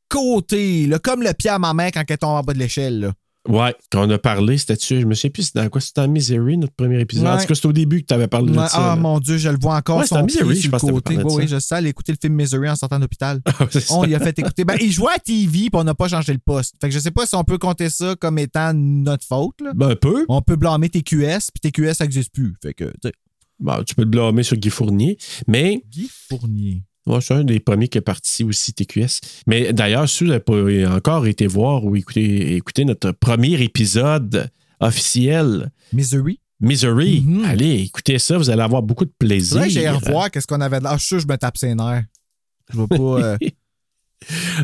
côté, là, comme le pied à ma main quand elle tombe en bas de l'échelle. Ouais, quand on a parlé, c'était dessus. Je me souviens plus, c'était dans quoi? C'était dans Misery, notre premier épisode. En Ouais. tout cas, c'était au début que tu avais parlé Ouais, de ça. ah, là. mon Dieu, je le vois encore, Ouais, son en Misery, je pense côté. Oui, je sais, aller écouter le film Misery en sortant d'hôpital. Ça. On y a fait écouter. Ben, il jouait à TV, puis on n'a pas changé le poste. Fait que je sais pas si on peut compter ça comme étant notre faute. Là. Ben, un peu. On peut blâmer TQS, puis TQS, ça n'existe plus. Fait que, tu sais. Bon, tu peux le blâmer sur Guy Fournier. Mais Guy Fournier. Ouais, c'est un des premiers qui est parti aussi, TQS. Mais d'ailleurs, si vous n'avez pas encore été voir ou écouter, écouter notre premier épisode officiel, Misery. Misery, Mhm. allez, écoutez ça, vous allez avoir beaucoup de C'est plaisir. vrai que j'ai revoir qu'est-ce qu'on avait de là. Ah, je suis sûr que je me tape ses nerfs. Je veux pas. euh,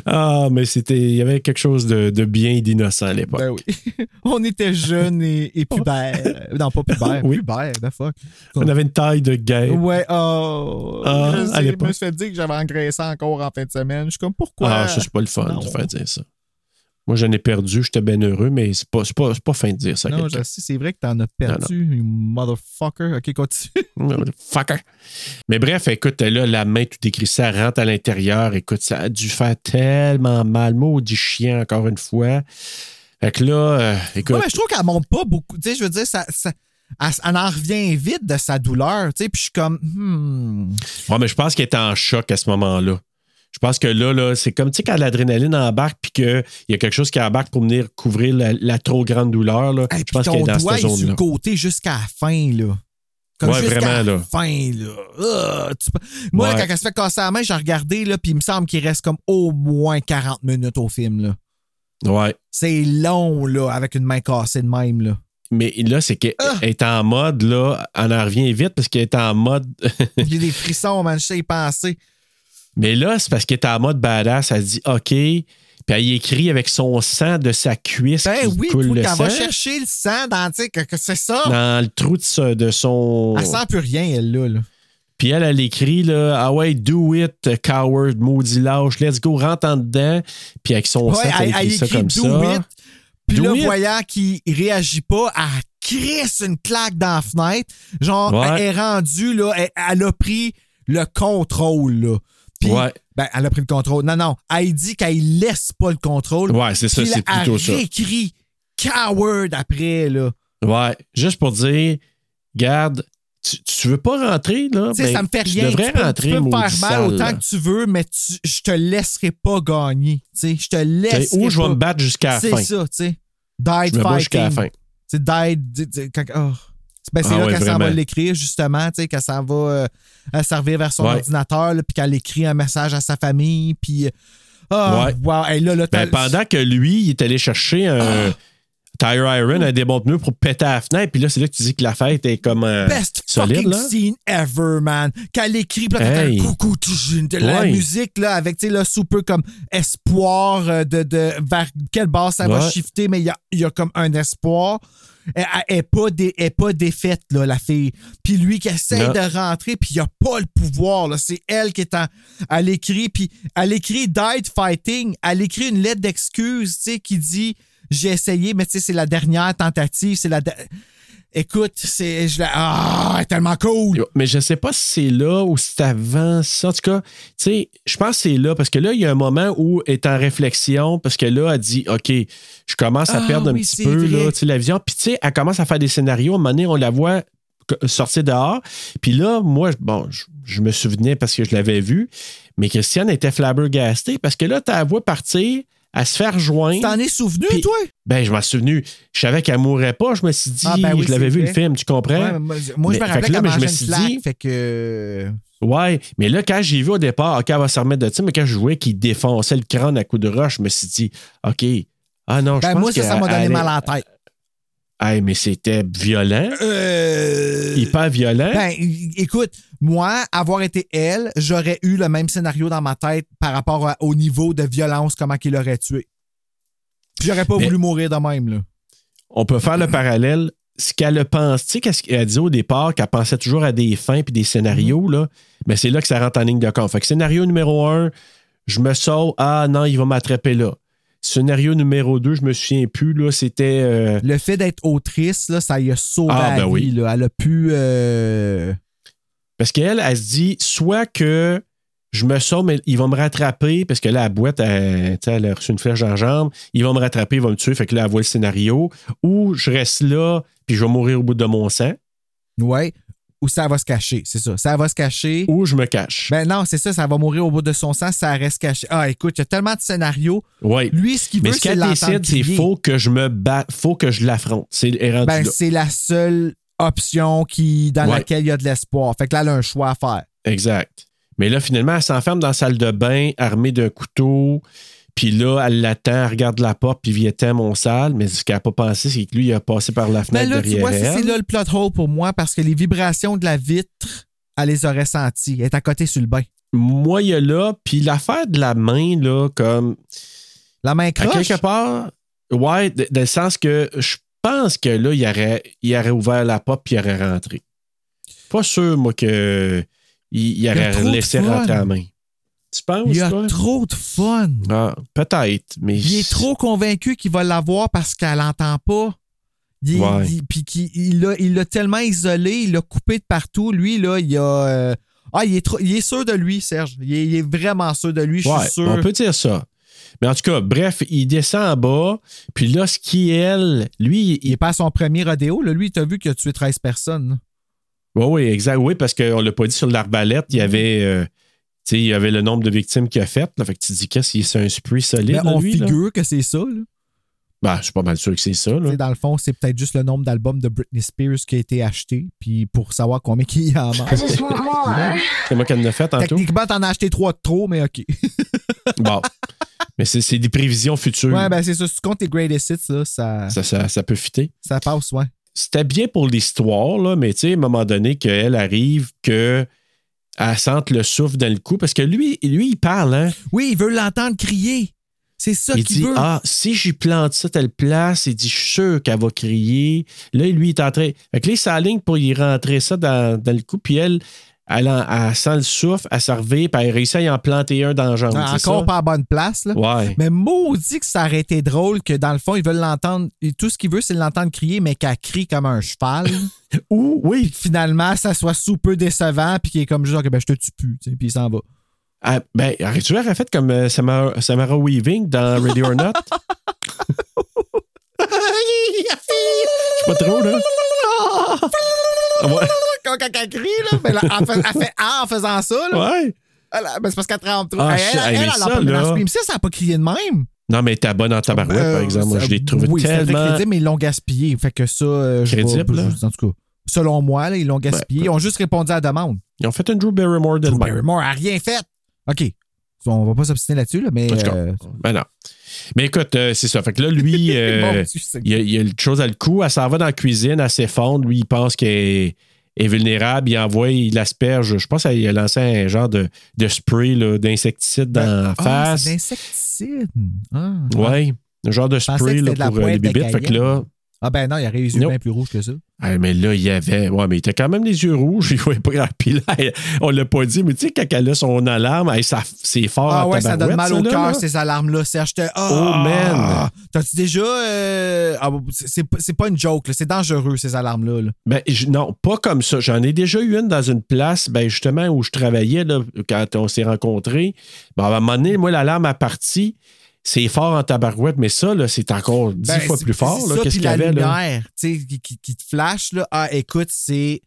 Ah, mais c'était. Il y avait quelque chose de, de bien et d'innocent à l'époque. ben oui. on était jeunes et, et pubères. non, pas pubères. Oui. Pubères, the fuck. On avait une taille de guerre. Ouais, oh. Ah, je à je me suis fait dire que j'avais engraissé encore en fin de semaine. Je suis comme, pourquoi? Ah, ça, c'est pas le fun Non. de faire dire ça. Moi, j'en ai perdu, j'étais bien heureux, mais c'est pas, c'est pas, c'est pas fin de dire ça. non, c'est vrai que t'en as perdu, you motherfucker. Ok, continue. Fucker. Mais bref, écoute, là, la main tout écrit ça rentre à l'intérieur. Écoute, ça a dû faire tellement mal. Maudit chien, encore une fois. Fait que là, euh, écoute. Ouais, mais je trouve qu'elle monte pas beaucoup. Tu sais, je veux dire, ça, ça- elle, elle en revient vite de sa douleur. Tu sais, puis je suis comme, hmm. Ouais, mais je pense qu'elle était en choc à ce moment-là. Je pense que là, là c'est comme, tu sais, quand l'adrénaline embarque puis qu'il y a quelque chose qui embarque pour venir couvrir la, la trop grande douleur, là, Hey, je pense qu'elle est dans cette zone-là. le côté jusqu'à la fin, là. Comme Ouais, jusqu'à vraiment, la là. fin, là. Ah, tu Moi, Ouais. quand elle se fait casser la main, j'ai regardé, là, puis il me semble qu'il reste comme au moins 40 minutes au film, là. Ouais. C'est long, là, avec une main cassée de même, là. Mais là, c'est qu'elle Ah! est en mode, là, on en revient vite parce qu'elle est en mode. J'ai des frissons, man, je sais y penser. Mais là, c'est parce qu'elle est en mode badass. Elle dit OK. Puis elle écrit avec son sang de sa cuisse. Ben qui oui, coule le qu'elle va sang chercher le sang dans, tu sais, que, que c'est ça. dans le trou de, son. Elle sent plus rien, elle, là. là. Puis elle, elle écrit là, Ah ouais, do it, coward, maudit lâche, let's go, rentre en dedans. Puis avec son sang, elle, elle, elle écrit ça comme Do ça. it. Puis là, it. voyant qu'il réagit pas, elle crisse une claque dans la fenêtre. Genre, Ouais. elle est rendue, là, elle, elle a pris le contrôle, là. Puis, Ouais. ben, elle a pris le contrôle. Non, non, elle dit qu'elle laisse pas le contrôle. Ouais, c'est ça, c'est plutôt elle ça. réécrit coward après, là. Ouais, juste pour dire, garde, tu, tu veux pas rentrer, là? Tu sais, Ben, ça me fait tu rien. devrais tu peux, rentrer, tu peux me faire mal sale, autant là. que tu veux, mais tu- je te laisserai pas gagner. Tu sais, je te laisse. Ou je vais me battre jusqu'à la C'est fin? ça, tu sais. Died Je me bats jusqu'à la fighting. fin. C'est died. di- di- quand- oh. Ben, c'est Ah là ouais, qu'elle s'en va l'écrire, justement, tu sais, qu'elle s'en va euh, euh, servir vers son Ouais. ordinateur, puis qu'elle écrit un message à sa famille, puis. Ah, Ouais. wow, hey, là, là, Ben, pendant que lui, il est allé chercher un tire iron, un démonte-pneu pour péter à la fenêtre, puis là, c'est là que tu dis que la fête est comme euh, Best solide, fucking là. scene ever, man. Qu'elle écrit, puis là, Hey. un coucou, de la Ouais. musique, là, avec, tu sais, là, super comme espoir euh, de, de vers quelle base ça va shifter, mais il y a, il y a comme un espoir. Elle elle est pas, dé- elle est pas défaite, là, la fille. Puis lui qui essaie Non. de rentrer, puis il a pas le pouvoir. C'est elle qui est en. Elle écrit, puis elle écrit Died Fighting. Elle écrit une lettre d'excuse, tu sais, qui dit J'ai essayé, mais tu sais, c'est la dernière tentative, c'est la. de- Écoute, c'est. Je la- Ah, elle est tellement cool! Mais je sais pas si c'est là ou si c'est avant ça. En tout cas, tu sais, je pense que c'est là parce que là, il y a un moment où elle est en réflexion parce que là, elle dit OK, je commence à Ah, perdre un petit peu vrai. là, la vision. Puis, tu sais, elle commence à faire des scénarios. À un moment donné, on la voit sortir dehors. Puis là, moi, bon, je, je me souvenais parce que je l'avais vu, mais Christiane était flabbergastée parce que là, tu la vois partir, à se faire rejoindre. T'en es souvenu, toi? Ben, je m'en suis souvenu. Je savais qu'elle mourrait pas. Je me suis dit, Ah, ben oui, je l'avais vu le film, tu comprends? Ouais, moi, je- je me là, qu'elle mais je mangeait me une suis flaque, dit- fait que... Ouais, mais là, quand j'ai vu au départ, OK, elle va se remettre de ça, mais quand je voyais qu'il défonçait le crâne à coups de roche, je me suis dit, OK, ah non, je Ben, pense moi, ça, ça m'a donné elle- mal à la tête. Hey, mais c'était violent, Euh... hyper violent. Ben, écoute, moi, avoir été elle, j'aurais eu le même scénario dans ma tête par rapport au niveau de violence, comment qu'il aurait tué. J'aurais pas Mais- voulu mourir de même, là. On peut faire le parallèle. Ce qu'elle pense, tu sais, qu'est-ce qu'elle dit au départ, qu'elle pensait toujours à des fins puis des scénarios, là, mais c'est là que ça rentre en ligne de compte. Fait que scénario numéro un, je me sauve, ah non, il va m'attraper là. Scénario numéro deux, je me souviens plus, là, c'était. euh, Le fait d'être autrice, là, ça y a sauvé Ah, la ben vie, oui. là. Elle a pu... euh, Parce qu'elle, elle se dit soit que je me sauve, mais ils vont me rattraper, parce que là, la boîte, elle a reçu une flèche dans la jambe, ils vont me rattraper, ils vont me tuer, fait que là, elle voit le scénario, ou je reste là, puis je vais mourir au bout de mon sang, Ouais. Ou ça va se cacher, c'est ça. Ça va se cacher. ou je me cache. Ben non, c'est ça, ça va mourir au bout de son sang, ça reste caché. Ah, écoute, il y a tellement de scénarios. Oui. Lui, ce qu'il Mais veut, ce c'est qu'elle l'entendre décide, c'est faut que je me batte, faut que je l'affronte. C'est Ben, c'est la seule option qui, dans Ouais. laquelle il y a de l'espoir. Fait que là, elle a un choix à faire. Exact. Mais là, finalement, elle s'enferme dans la salle de bain, armée d'un couteau. Puis là, elle l'attend, elle regarde la porte, puis vient mon salle. Mais ce qu'elle n'a pas pensé, c'est que lui, il a passé par la Mais fenêtre Ben là, tu derrière vois, ça, elle. c'est là le plot hole pour moi parce que les vibrations de la vitre, elle les aurait senties. Elle est à côté sur le bain. Moi, il y a là, puis l'affaire de la main, là, comme La main à croche? quelque part, ouais, dans le sens que je pense que là, il aurait, il aurait ouvert la porte puis il aurait rentré. Pas sûr, moi, que il, il aurait laissé rentrer la main. Tu penses, Il y a toi? trop de fun. Ah, peut-être, mais. Il est trop convaincu qu'il va l'avoir parce qu'elle l'entend pas. Il, Ouais. il- puis qu'il- il l'a il l'a tellement isolé, il l'a coupé de partout. Lui, là, il a. euh, ah, il est, trop- il est sûr de lui, Serge. Il est, il est vraiment sûr de lui, je Ouais, suis sûr. on peut dire ça. Mais en tout cas, bref, il descend en bas, puis là, ce qui, elle, lui, Il est pas à son premier rodéo. Là. Lui, t'as vu qu'il a tué 13 personnes. Oui, oui, exact. Oui, parce qu'on l'a pas dit sur l'arbalète, il y avait. euh, tu il y avait le nombre de victimes qu'il a faites. Là, fait que tu te dis qu'est-ce qu'il c'est un spree solide, Mais là, on lui, là? figure que c'est ça. Là. Ben, je suis pas mal sûr que c'est ça. Là. Dans le fond, c'est peut-être juste le nombre d'albums de Britney Spears qui a été acheté, puis pour savoir combien il y en a. Want more. C'est moi qui en ai fait tantôt. Techniquement, t'en as acheté trois de trop, mais OK. Bon. Mais c'est c'est des prévisions futures. ouais, ben c'est ça. Si tu comptes tes greatest hits, là, ça, ça, ça, ça peut fitter. ça passe, ouais. C'était bien pour l'histoire, là, mais tu sais, à un moment donné, qu'elle arrive, que elle sente le souffle dans le cou, parce que lui, lui il parle, hein? Oui, il veut l'entendre crier. C'est ça Il qu'il dit veut. Ah, si j'y plante ça telle place, il dit Je suis sûr qu'elle va crier. Là, lui, il est en train. Fait que là, il s'aligne pour y rentrer ça dans, dans le cou, puis elle, elle, en- elle sent le souffle, elle se revient, puis elle réussit à y en planter un dans la jambe. Ah, encore ça? pas à bonne place. Là. Ouais. Mais maudit que ça aurait été drôle que dans le fond, ils veulent l'entendre. Tout ce qu'il veut, c'est l'entendre crier, mais qu'elle crie comme un cheval. Ou, oui. puis finalement, ça soit sous peu décevant, puis qu'il est comme genre, que ben, je te tue plus. Puis il s'en va. Ah, ben, tu l'aurais fait comme euh, Samara, Samara Weaving dans Ready or Not? C'est pas trop, là? Ouais. Elle crie, là, ben, là, elle, fait, elle fait Ah en faisant ça. Là. ouais. Elle- ben, c'est parce qu'elle trempe trop. Ah, elle, elle, elle, mais elle, ça, en peut- mais dans là- Scream 6, ça n'a pas crié de même. Non, mais t'es bonne en tabarouette, par Euh, exemple. Moi, je l'ai trouvé oui, tellement. crédible, mais ils l'ont gaspillé. Fait que ça, euh, je Crédible, je- en tout cas, selon moi, là, ils l'ont gaspillé. Ben, ils ont juste répondu à la demande. Ils ont fait un Drew Barrymore Drew d'elle-même. Barrymore a rien fait. OK. On va pas s'obstiner là-dessus, là, mais. Euh, Ben non. Mais écoute, euh, c'est ça. Fait que là, lui, euh, il y, a, il y a une chose à le coup. Elle s'en va dans la cuisine, elle s'effondre. Lui, il pense qu'elle est, vulnérable. Il envoie, il asperge. Je pense qu'il a lancé un genre de, de spray d'insecticide dans la Ah, face. c'est d'insecticide. Ah, ouais. Un genre de spray là, la pour euh, les bibites. Fait que là, Ah ben non, il aurait les yeux Non. bien plus rouges que ça. Ah, mais là, il y avait. Ouais, mais il était quand même les yeux rouges. Il voyait pas grand. Puis là, on l'a pas dit, mais tu sais, quand elle a son alarme, ça- c'est fort. Ah ouais, ça donne mal au cœur, ces alarmes-là. Serge. Oh, Oh, man. T'as-tu déjà. euh, ah, c'est- c'est pas- une joke, c'est dangereux, ces alarmes-là. là. Ben, je- non, pas comme ça. J'en ai déjà eu une dans une place, ben, justement, où je travaillais là, quand on s'est rencontrés. Ben, à un moment donné, moi, l'alarme a parti. C'est fort en tabarouette, mais ça, là, c'est encore dix Ben, fois plus fort. là, Qu'est-ce qu'il y avait, là? lumière, tu sais, qui, qui- qui te flash, là. Ah, écoute, c'est.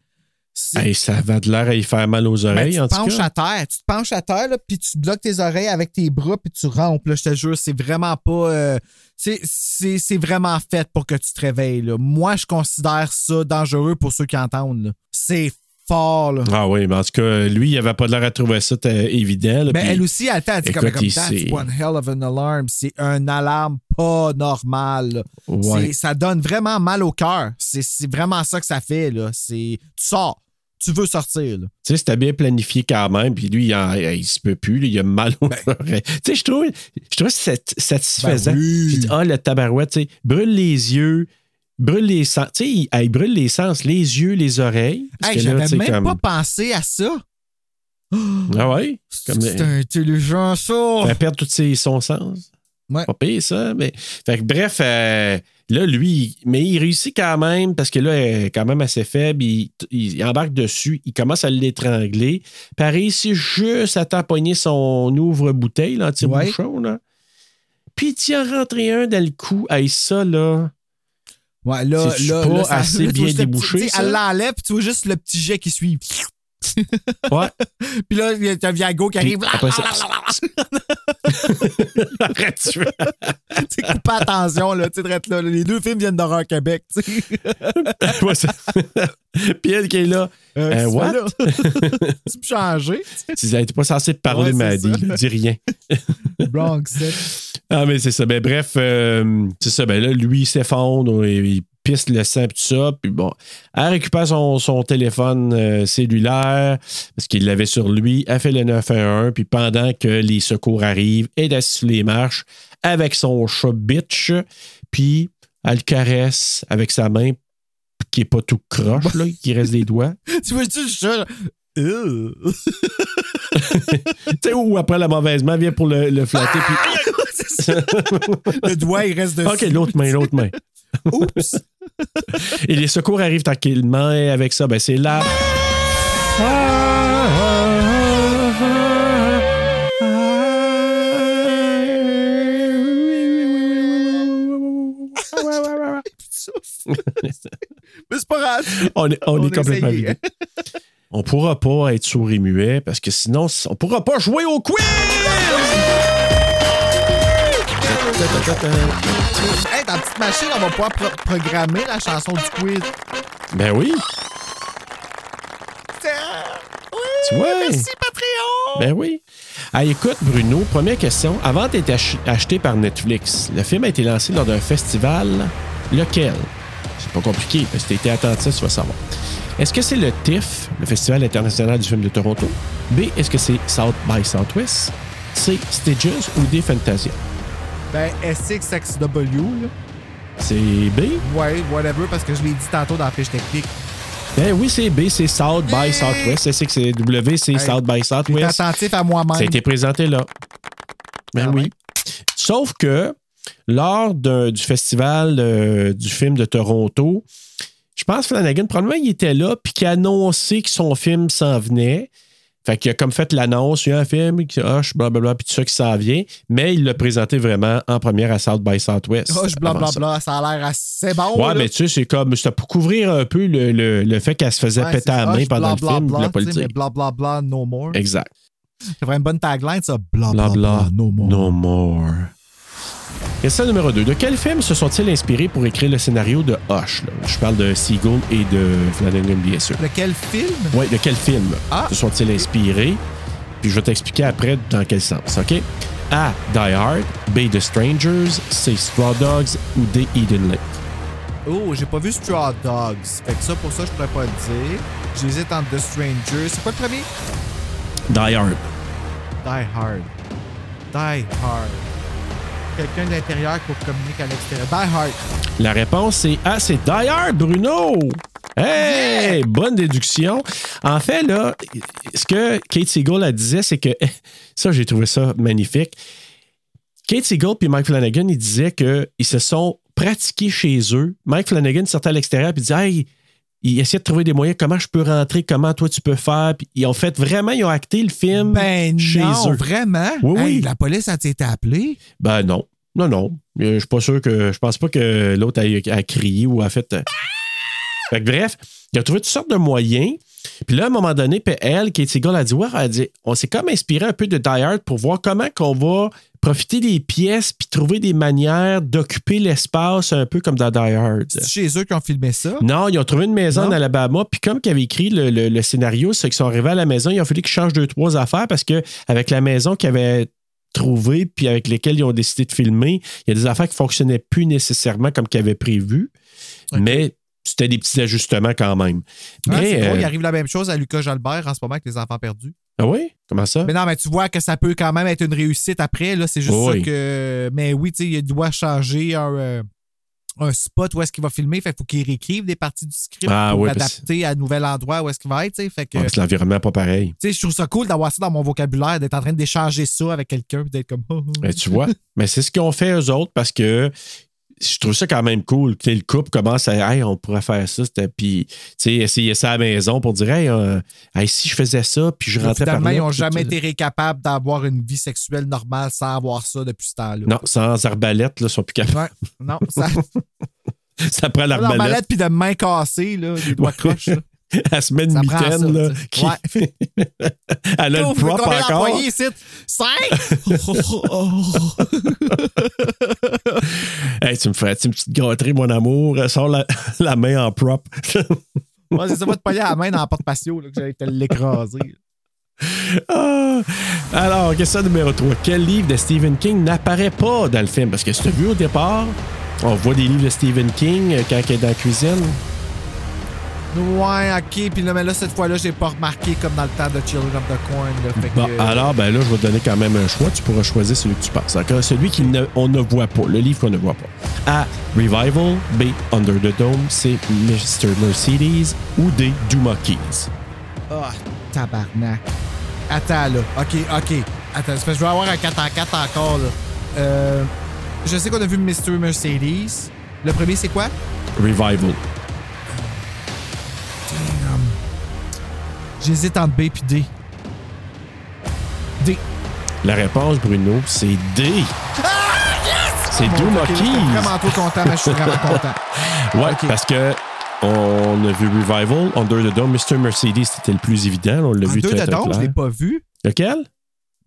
Hey, ça va de l'air à y faire mal aux Ben, oreilles, tu en tout penches cas. à terre. Tu te penches à terre, là, puis tu bloques tes oreilles avec tes bras, puis tu rampes. Là, je te jure, c'est vraiment pas. euh, c'est- vraiment fait pour que tu te réveilles. Là. Moi, je considère ça dangereux pour ceux qui entendent. là. C'est fort. Là. Ah oui, mais en tout cas, lui, il avait pas de l'air à trouver ça euh, évident. là, Ben, puis- elle aussi, elle fait, elle dit comme, écoute, comme il s'est- one hell of an alarm. C'est un alarme pas normal. Ouais. C'est- Ça donne vraiment mal au cœur. C'est c'est vraiment ça que ça fait. Là. C'est- Tu sors. Tu veux sortir. Tu sais, c'était bien planifié quand même, puis lui, il, en- il se peut plus, là, il a mal aux oreilles. Tu sais, je trouve, je trouve ça satisfaisant. Ben oui. Ah, le tabarouette, tu sais, brûle les yeux, brûle les sens. Tu sais, il, il brûle les sens, les yeux, les oreilles. Hey, J'avais même comme- pas pensé à ça. Ah ouais? C'est intelligent, ça. Elle perd tous ses, son sens. Ouais. Pas pire, ça. Mais... Fait que, bref, euh, là, lui, mais il réussit quand même parce que là, elle est quand même assez faible. Il, il embarque dessus, il commence à l'étrangler. Puis elle réussit juste à tamponner son ouvre-bouteille, l'anti-bouchon. Là. Puis il tient rentré un dans le cou. Hey, ça, là. Ouais, là, C'est-tu là, pas là, ça- assez là, bien débouché, petit- ça? Elle l'enlève, puis tu vois juste le petit jet qui suit. Ouais. Puis là, il y a un Viago qui arrive. Après ça- Arrête, tu coupe attention, là. Tu sais, drette là, Les deux films viennent d'horreur Québec, tu Puis elle qui est là. Euh, Euh, what? là. tu peux changer. Tu n'étais pas censé te parler, Ouais, là, dis rien. Bronx. Ah, mais c'est ça. Ben, bref, euh, c'est ça. Ben là, lui, il s'effondre, il, il pisse le sang, tout ça. Puis bon, elle récupère son, son téléphone euh, cellulaire parce qu'il l'avait sur lui. Elle fait le 911. Puis pendant que les secours arrivent, elle est assise sur les marches avec son chat bitch. Puis elle le caresse avec sa main qui est pas tout croche, là, qui reste des doigts. Tu vois-tu le chat? tu sais, ou après la mauvaise main vient pour le, le flatter. Puis, ça. le doigt, il reste dessus. OK, l'autre main, l'autre main. Oups. Et les secours arrivent tranquillement. Et avec ça, ben, c'est là. Mais c'est pas grave. On est, on On est complètement vidé. On pourra pas être sourd et muet parce que sinon, on pourra pas jouer au quiz! Hey, ta petite machine, on va pouvoir pro- programmer la chanson du quiz. Ben oui, tu vois? Merci, Patreon! Ben oui. Ah, écoute, Bruno, première question. Avant d'être ach- acheté par Netflix, le film a été lancé lors d'un festival. Lequel? C'est pas compliqué, parce que tu été attentif, tu vas savoir. Est-ce que c'est le TIFF, le Festival international du film de Toronto? B, est-ce que c'est South by Southwest? C, Stages ou D, Fantasia? Ben, SXXW, là. C'est B? Ouais, whatever, parce que je l'ai dit tantôt dans la fiche technique. Ben oui, c'est B, c'est South by Southwest. C'est que c'est W, c'est Hey, South by T'es Southwest. attentif à moi-même. Ça a été présenté là. Ben Ah oui. ouais? Sauf que lors du festival euh, du film de Toronto, je pense que Flanagan, probablement, il était là, puis qu'il a annoncé que son film s'en venait. Fait qu'il a comme fait l'annonce, il y a un film, qui Hush, blablabla, puis tout ça qui s'en vient, mais il l'a présenté vraiment en première à South by Southwest. Hush, avant ça. blablabla, ça a l'air assez bon. Ouais, là. mais tu sais, c'est comme, c'était pour couvrir un peu le, le- le fait qu'elle se faisait Ouais, péter c'est la main pendant le film, dire. mais Blablabla, no more. Exact. C'est vraiment une bonne tagline, ça. Blabla, Blablabla, no more. No more. Question numéro 2. De quel film se sont-ils inspirés pour écrire le scénario de Hush? là? Je parle de Seagull et de Flanagan, bien sûr. Lequel film? Oui, de quel film Ah. se sont-ils inspirés? Puis je vais t'expliquer après dans quel sens, OK? A. Die Hard. B. The Strangers. C. Straw Dogs. Ou D. Eden Lake. Oh, j'ai pas vu Straw Dogs. Fait que ça, pour ça, je pourrais pas le dire. J'hésite entre The Stranger. C'est quoi le premier? Die Hard. Die Hard. Die Hard. Quelqu'un de l'intérieur pour communiquer à l'extérieur. Die Hard. La réponse c'est A, c'est Die Hard, Bruno! Hey! Bonne déduction. En fait, là, ce que Kate Siegel elle disait, c'est que ça, j'ai trouvé ça magnifique. Kate Siegel puis Mike Flanagan, ils disaient qu'ils se sont pratiqués chez eux. Mike Flanagan sortait à l'extérieur et disait Hey, ils essayaient de trouver des moyens, comment je peux rentrer, comment toi tu peux faire. Puis ils ont fait vraiment, ils ont acté le film Ben chez non, eux. vraiment? Oui, Hey, oui. La police a été appelée? Ben non. Non, non. Je suis pas sûr que. Je pense pas que l'autre a, a crié ou a fait. euh. Fait que bref, il a trouvé toutes sortes de moyens. Puis là, à un moment donné, elle, Kate Siegel, a dit Ouais, elle dit, on s'est comme inspiré un peu de Die Hard pour voir comment qu'on va profiter des pièces puis trouver des manières d'occuper l'espace un peu comme dans Die Hard. C'est chez eux qui ont filmé ça? Non, ils ont trouvé une maison en Alabama, puis comme qu'ils avaient écrit le, le- le scénario, c'est qu'ils sont arrivés à la maison, il a fallu qu'ils changent deux, trois affaires parce que avec la maison qu'ils avaient trouvée, puis avec lesquelles ils ont décidé de filmer, il y a des affaires qui ne fonctionnaient plus nécessairement comme qu'ils avaient prévu. Mais c'était des petits ajustements quand même. Ah, mais, drôle, euh, il arrive la même chose à Lucas Jalbert en ce moment avec les enfants perdus. Ah oui? Comment ça? Mais non, mais tu vois que ça peut quand même être une réussite après. Là, c'est juste Oui. ça que. Mais oui, tu sais, il doit changer un, euh, un spot où est-ce qu'il va filmer. Fait qu'il faut qu'il réécrive des parties du script Ah, pour oui, l'adapter à un nouvel endroit où est-ce qu'il va être. tu sais. Fait que. Ouais, c'est l'environnement pas pareil. je trouve ça cool d'avoir ça dans mon vocabulaire, d'être en train d'échanger ça avec quelqu'un, puis d'être comme. oh, oh. Ben, tu vois? Mais c'est ce qu'ils ont fait eux autres parce que je trouve ça quand même cool. Le couple commence à Hey, on pourrait faire ça. Puis, essayer ça à la maison pour dire Hey, euh, hey, si je faisais ça, puis je rentrais par là. ils n'ont jamais été capables d'avoir une vie sexuelle normale sans avoir ça depuis ce temps-là. Non, sans arbalète, là, ils sont plus capables. Non, ça. Ça prend l'arbalète. d'arbalète puis de main cassée, là, des doigts Ouais. croches. là. Elle se met une mitaine, là. qui- Ouais. Elle a Oh, le prop encore. ici? Cinq? Hey, tu me ferais une petite gâterie, mon amour. Sors la, la main en prop. Ouais, c'est ça, va te payer à la main dans la porte patio, là, que j'allais te l'écraser. Ah! Alors, question numéro 3. Quel livre de Stephen King n'apparaît pas dans le film? Parce que si tu as vu au départ, on voit des livres de Stephen King euh, quand il est dans la cuisine. Ouais, ok. Puis là, mais là, cette fois-là, j'ai pas remarqué comme dans le temps de Children of the Corn. Là, fait Bon, que, alors, ben là, je vais te donner quand même un choix. Tu pourras choisir celui que tu penses. Celui qu'on ne voit pas, le livre qu'on ne voit pas. A. Revival. B. Under the Dome. C. Mr. Mercedes. Ou D. Duma Keys. Ah, tabarnak. Attends, là. OK, OK. Attends, je vais avoir un 4 en 4 encore, là. Euh, je sais qu'on a vu Mr. Mercedes. Le premier, c'est quoi? Revival. J'hésite entre B et D. D. La réponse, Bruno, c'est D. C'est Mon Duma Dieu, ok, Je suis vraiment trop content, mais je suis vraiment content. Ouais, Ok. parce que on a vu Revival, Under the Dome, Mr. Mercedes, c'était le plus évident. On l'a vu Under très, the Dome, je l'ai clair. pas vu. Lequel?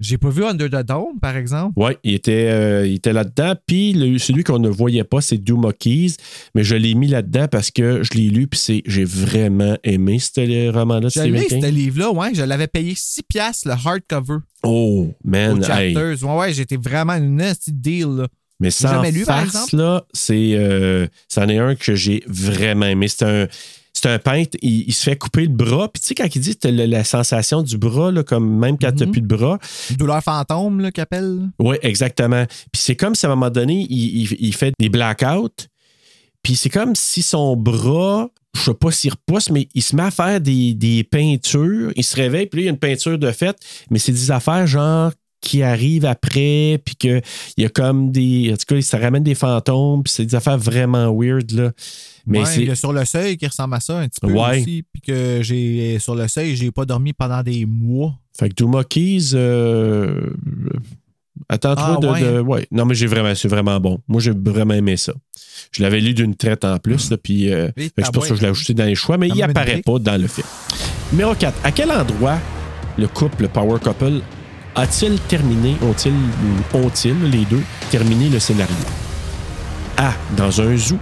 J'ai pas vu Under the Dome, par exemple. Oui, il était, euh, il était là-dedans. Puis celui qu'on ne voyait pas, c'est Duma Keys. Mais je l'ai mis là-dedans parce que je l'ai lu. Puis j'ai vraiment aimé ce roman-là l'ai, King. ce livre-là, ouais. Je l'avais payé 6 piastres, le hardcover, Oh, man. hey. Ouais, ouais, j'étais vraiment une nasty deal, là. Mais sans jamais lu, par exemple? là, c'est, euh, c'en est un que j'ai vraiment aimé. C'est un, c'est un peintre, il, il se fait couper le bras. Puis tu sais, quand il dit la, la sensation du bras, là, comme même quand t'as Mhm. plus de bras. Douleur fantôme, qu'il appelle. Oui, exactement. Puis c'est comme si à un moment donné, il, il- il fait des blackouts. Puis c'est comme si son bras, je sais pas s'il repousse, mais il se met à faire des, des peintures. Il se réveille, puis là, il y a une peinture de fait. Mais c'est des affaires genre qui arrivent après, puis qu'il y a comme des. En tout cas, ça ramène des fantômes, puis c'est des affaires vraiment weird, là. Mais Ouais, c'est. il y a sur le seuil qui ressemble à ça un petit peu Ouais. aussi. Puis que j'ai sur le seuil, j'ai pas dormi pendant des mois. Fait que Duma Keys, euh, attends-toi Ah, de, ouais. de- ouais. Non, mais j'ai vraiment, c'est vraiment bon. Moi, j'ai vraiment aimé ça. Je l'avais lu d'une traite en plus, là, puis euh, c'est pour ça que je l'ai ajouté dans les choix, mais il apparaît pas dans le film. Numéro 4. À quel endroit le couple, le power couple, a-t-il terminé, ont-ils, ou ont-ils, les deux, terminé le scénario? A. Dans un zoo.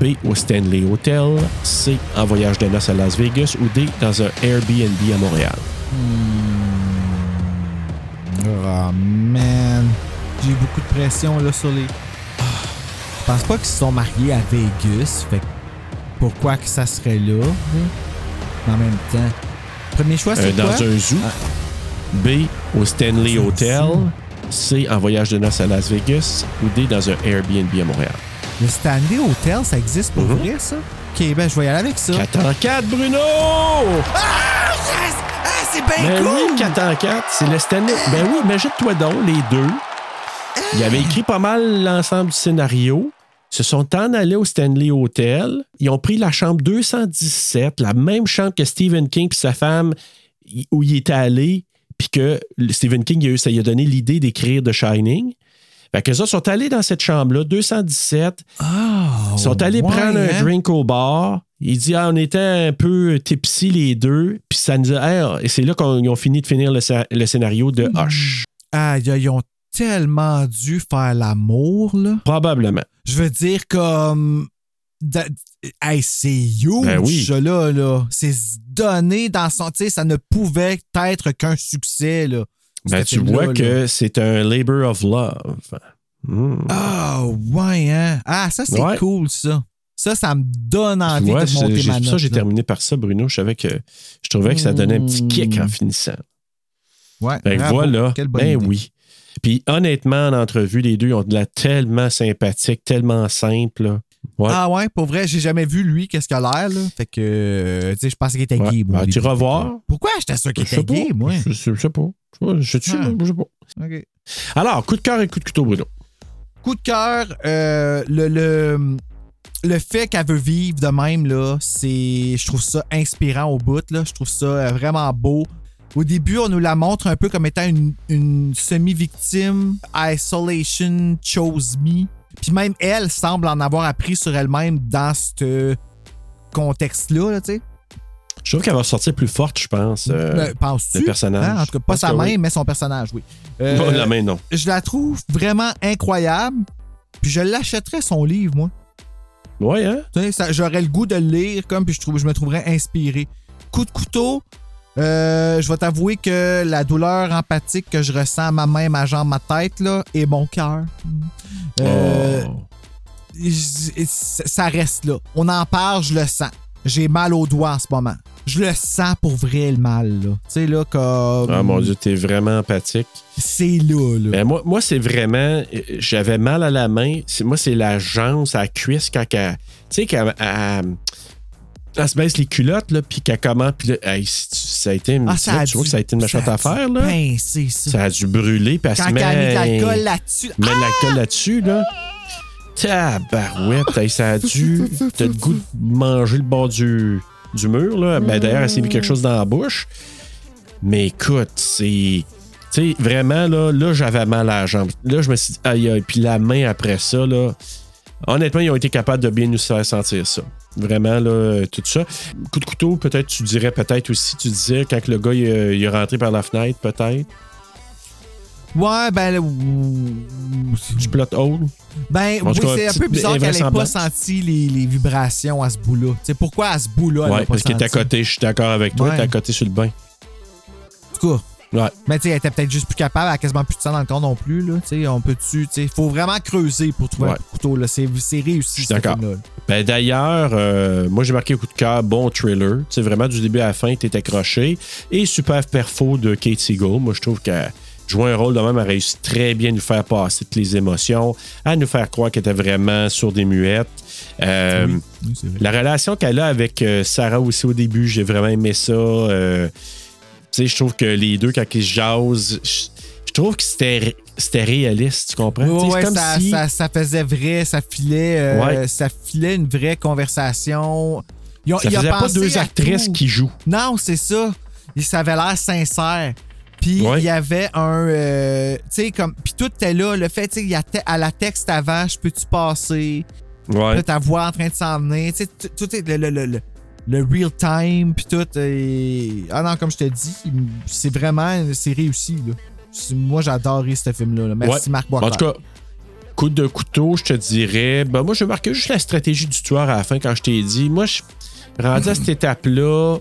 B. Au Stanley Hotel. C. En voyage de noces à Las Vegas. Ou D. Dans un Airbnb à Montréal? Oh man. J'ai eu beaucoup de pression là sur les. Je pense pas qu'ils se sont mariés à Vegas. Fait pourquoi que ça serait là? hein? En même temps. Premier choix, c'est Euh, quoi? dans un zoo. Ah. B. Au Stanley Hotel. C, en voyage de noces à Las Vegas, ou D, dans un Airbnb à Montréal. Le Stanley Hotel, ça existe pour Mhm. vrai, ça? Ok, ben je vais y aller avec ça. 4 en 4, Bruno! Ah, yes! Ah, c'est bien Ben cool! oui, 4 en 4, c'est le Stanley. Ben oui, imagine-toi donc, les deux. Ils avaient écrit pas mal l'ensemble du scénario. Se sont en allés au Stanley Hotel. Ils ont pris la chambre 217, la même chambre que Stephen King et sa femme, où il était allé, puis que Stephen King, il a eu- ça lui a donné l'idée d'écrire The Shining. Fait que ça sont allés dans cette chambre-là, 217. Ah, Ils sont allés ouais, prendre un hein? drink au bar. Il dit ah, on était un peu tipsy les deux. Puis ça nous a. ah, et c'est là qu'ils ont fini de finir le, sc- le scénario de Hmm. Hush. Ah, ils ont tellement dû faire l'amour, là. Probablement. Je veux dire, comme. Hey, c'est huge, Ben oui. ça, là, là. C'est donné dans son. Ça ne pouvait être qu'un succès, là. Ben, tu vois là. que c'est un labor of love. Hmm. Ah, ouais, hein? Ah, ça, c'est Ouais. cool, ça. Ça, ça me donne envie vois, de monter j'ai- ma ça note. que j'ai là. terminé par ça, Bruno. Je savais que je trouvais que ça donnait un petit kick en Hmm. finissant. Ouais, Ben bravo. voilà. Quelle bonne Ben idée. oui. Puis honnêtement, en entrevue, les deux ont de la tellement sympathique, tellement simple. là. Ouais. Ah ouais, pour vrai, j'ai jamais vu lui, qu'est-ce qu'il a l'air, là. Fait que, euh, tu sais, je pensais qu'il était Ouais. gay, moi. Ben, au tu début. iras voir. Fait que- Pourquoi j'étais sûr qu'il était gay, pas. moi? Je, sais pas. Je sais. Je sais, Ah. je sais pas. Alors, coup de cœur et coup de couteau, Bruno. Coup de cœur, euh, le, le, le fait qu'elle veut vivre de même, là, c'est. Je trouve ça inspirant au bout, là. Je trouve ça euh, vraiment beau. Au début, on nous la montre un peu comme étant une, une semi-victime. Isolation chose me. Puis même elle semble en avoir appris sur elle-même dans ce contexte-là, là, tu sais. Je trouve qu'elle va sortir plus forte, je pense. euh, Ben, Penses-tu? le personnage. Hein? En tout cas, pas sa main, oui. mais son personnage, oui. Euh, Pas la main, non. je la trouve vraiment incroyable. Puis je l'achèterais son livre, moi. Ouais, hein? Tu sais, ça- J'aurais le goût de le lire comme puis je trouve je me trouverais inspiré. Coup de couteau, euh, je vais t'avouer que la douleur empathique que je ressens à ma main, ma jambe, ma tête là, et mon cœur. euh, Oh. ça reste là. On en parle, je le sens. J'ai mal aux doigts en ce moment. Je le sens pour vrai le mal là. Tu sais là comme Ah mon Dieu, t'es vraiment empathique. c'est là là. Ben, moi, moi c'est vraiment. J'avais mal à la main. Moi, c'est la jambe, la cuisse quand elle. Tu sais, elle- elle se baisse les culottes, là, puis qu'elle commence. Puis là, hey, c'est- ça a été une. Ah, là, ça a tu vois que ça a été une a affaire, dû là. ça. Ça a dû brûler, puis elle Quand se met. elle a mis de l'alcool là-dessus. met l'alcool là-dessus, là. Tabarouette, hey, ça a dû. T'as le goût de manger le bord du, du mur, là. Ben, d'ailleurs, elle s'est mis quelque chose dans la bouche. Mais écoute, c'est. Tu sais, vraiment, là, là j'avais mal à la jambe. Là, je me suis dit, aïe, aïe. Puis la main après ça, là. Honnêtement, ils ont été capables de bien nous faire sentir ça. Vraiment, là, tout ça. Coup de couteau, peut-être, tu dirais, peut-être aussi, tu disais, quand le gars, il, est- il est rentré par la fenêtre, peut-être? Ouais, ben. Du plot hole? Ben, En oui, c'est un peu bizarre qu'elle ait pas senti les, les vibrations à ce bout-là. Tu sais, pourquoi à ce bout-là, elle Ouais, parce qu'il était à côté. Je suis d'accord avec toi. Ouais. Il était à côté sur le bain. En tout cas. Ouais. Mais tu sais, elle était peut-être juste plus capable, elle a quasiment plus de sang dans le corps non plus, là. Tu sais, on peut-tu, tu sais, faut vraiment creuser pour trouver Ouais. un couteau, là. C'est c'est réussi, d'accord. Ben, D'ailleurs, euh, moi, j'ai marqué coup de cœur, bon thriller. Tu sais, vraiment, du début à la fin, t'es accroché. Et super perfo de Kate Siegel. Moi, je trouve qu'elle joue un rôle de même, elle réussit très bien à nous faire passer toutes les émotions, à nous faire croire qu'elle était vraiment sur des muettes. Euh, Oui. La relation qu'elle a avec euh, Sarah aussi au début, j'ai vraiment aimé ça. Euh, sais, je trouve que les deux, quand ils se jasent, je, trouve que c'était ré- c'était réaliste, tu comprends? Ouais, comme ça, si- ça, ça faisait vrai, ça filait, euh, Ouais. ça filait une vraie conversation. Ils ont- ça il a faisait pas pensé deux actrices tout. qui jouent. Non, c'est ça. Ça avait l'air sincère. Puis Ouais. il y avait un. euh, tu sais, comme. Puis tout était là. Le fait, tu sais, il y a te- à la texte avant, je peux-tu passer? Ouais. Là, ta voix en train de s'en venir. Tu sais, tout- tout est le, le, le, le- real time, puis tout. est- Ah non, comme je te dis, c'est vraiment. C'est réussi, là. C'est- Moi, j'ai adoré ce film-là. là. Merci, Ouais. Marc Boisclair. En tout cas, coup de couteau, je te dirais. Ben, moi, je marqué juste la stratégie du tueur à la fin quand je t'ai dit. Moi, je rendu à cette étape-là.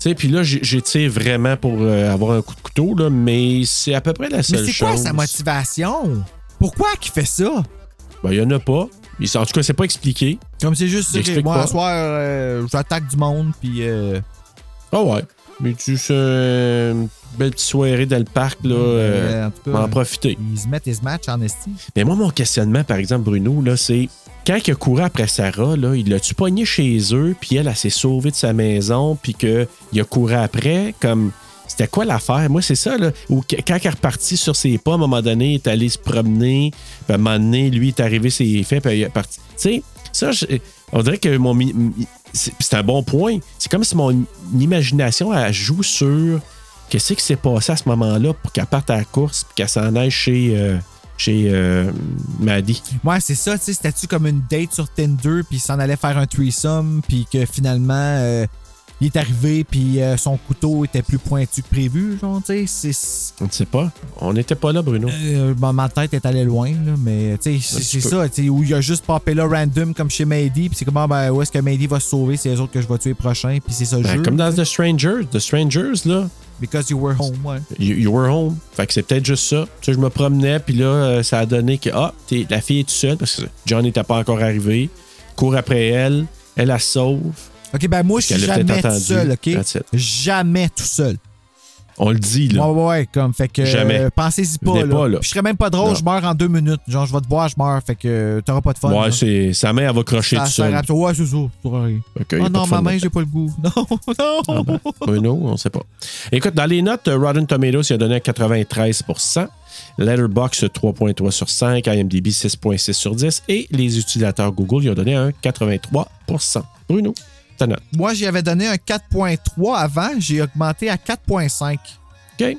Tu sais, puis là, tiré vraiment pour euh, avoir un coup de couteau, là, mais c'est à peu près la Mais seule c'est chose. quoi sa motivation? Pourquoi qu'il fait ça? Ben, il y en a pas. Il- En tout cas, c'est pas expliqué. Comme c'est juste ça, explique moi, un soir, euh, j'attaque du monde, puis. euh, Ah ouais. Mais tu sais, belle petite soirée dans le parc, là. euh, en tout cas, en profiter. Ils se mettent les matchs en esti. Mais moi, mon questionnement, par exemple, Bruno, là, c'est quand il a couru après Sarah, là, il l'a-tu pogné chez eux, puis elle, elle s'est sauvée de sa maison, puis qu'il a couru après, comme. C'était quoi l'affaire? Moi, c'est ça, là. Quand il est reparti sur ses pas, à un moment donné, il est allé se promener, puis à un moment donné, lui, est arrivé ses faits, puis il est parti. Tu sais, ça, on dirait que mon. C'est un bon point. C'est comme si mon imagination, elle joue sur qu'est-ce qui s'est passé à ce moment-là pour qu'elle parte à la course, puis qu'elle s'en aille chez. euh, chez euh, Maddie. Ouais, c'est ça, tu sais, c'était-tu comme une date sur Tinder, puis s'en allait faire un threesome, puis que finalement, euh, il est arrivé, puis euh, son couteau était plus pointu que prévu, genre, tu sais. On ne sait pas. On n'était pas là, Bruno. Euh, bon, ma tête est allée loin, là, mais tu sais, Un c'est ça, tu sais, où il a juste popé là random comme chez Mady, puis c'est comment, ben, où est-ce que Mady va se sauver, c'est les autres que je vais tuer prochain, puis c'est ça le Ben, jeu. comme dans The Strangers. The Strangers, là, Because you were home, ouais. you, you were home. Fait que c'est peut-être juste ça. Tu sais, je me promenais, puis là, euh, ça a donné que, ah, la fille est toute seule, parce que John n'était pas encore arrivé. Court après elle. Elle la sauve. Ok, ben moi, je suis jamais tout seul, ok? Jamais tout seul. On le dit, là. Ouais, ouais, ouais, comme, fait que. Jamais. euh, Pensez-y pas, là. pas, là. Puis je serais même pas drôle, Non. je meurs en deux minutes. Genre, je vais te voir, je meurs, fait que t'auras pas de fun. ouais, c'est, sa main, elle va crocher tout seul. Ouais, c'est ça. Oh non, ma main, j'ai pas le goût. Non, non. Ah ben, Bruno, on sait pas. Écoute, dans les notes, Rotten Tomatoes, il a donné un 93% Letterboxd 3.3 sur 5, IMDb 6.6 sur 10 et les utilisateurs Google, ils ont donné un 83% Bruno, ta note. Moi, j'y avais donné un 4.3 avant, j'ai augmenté à 4.5. OK.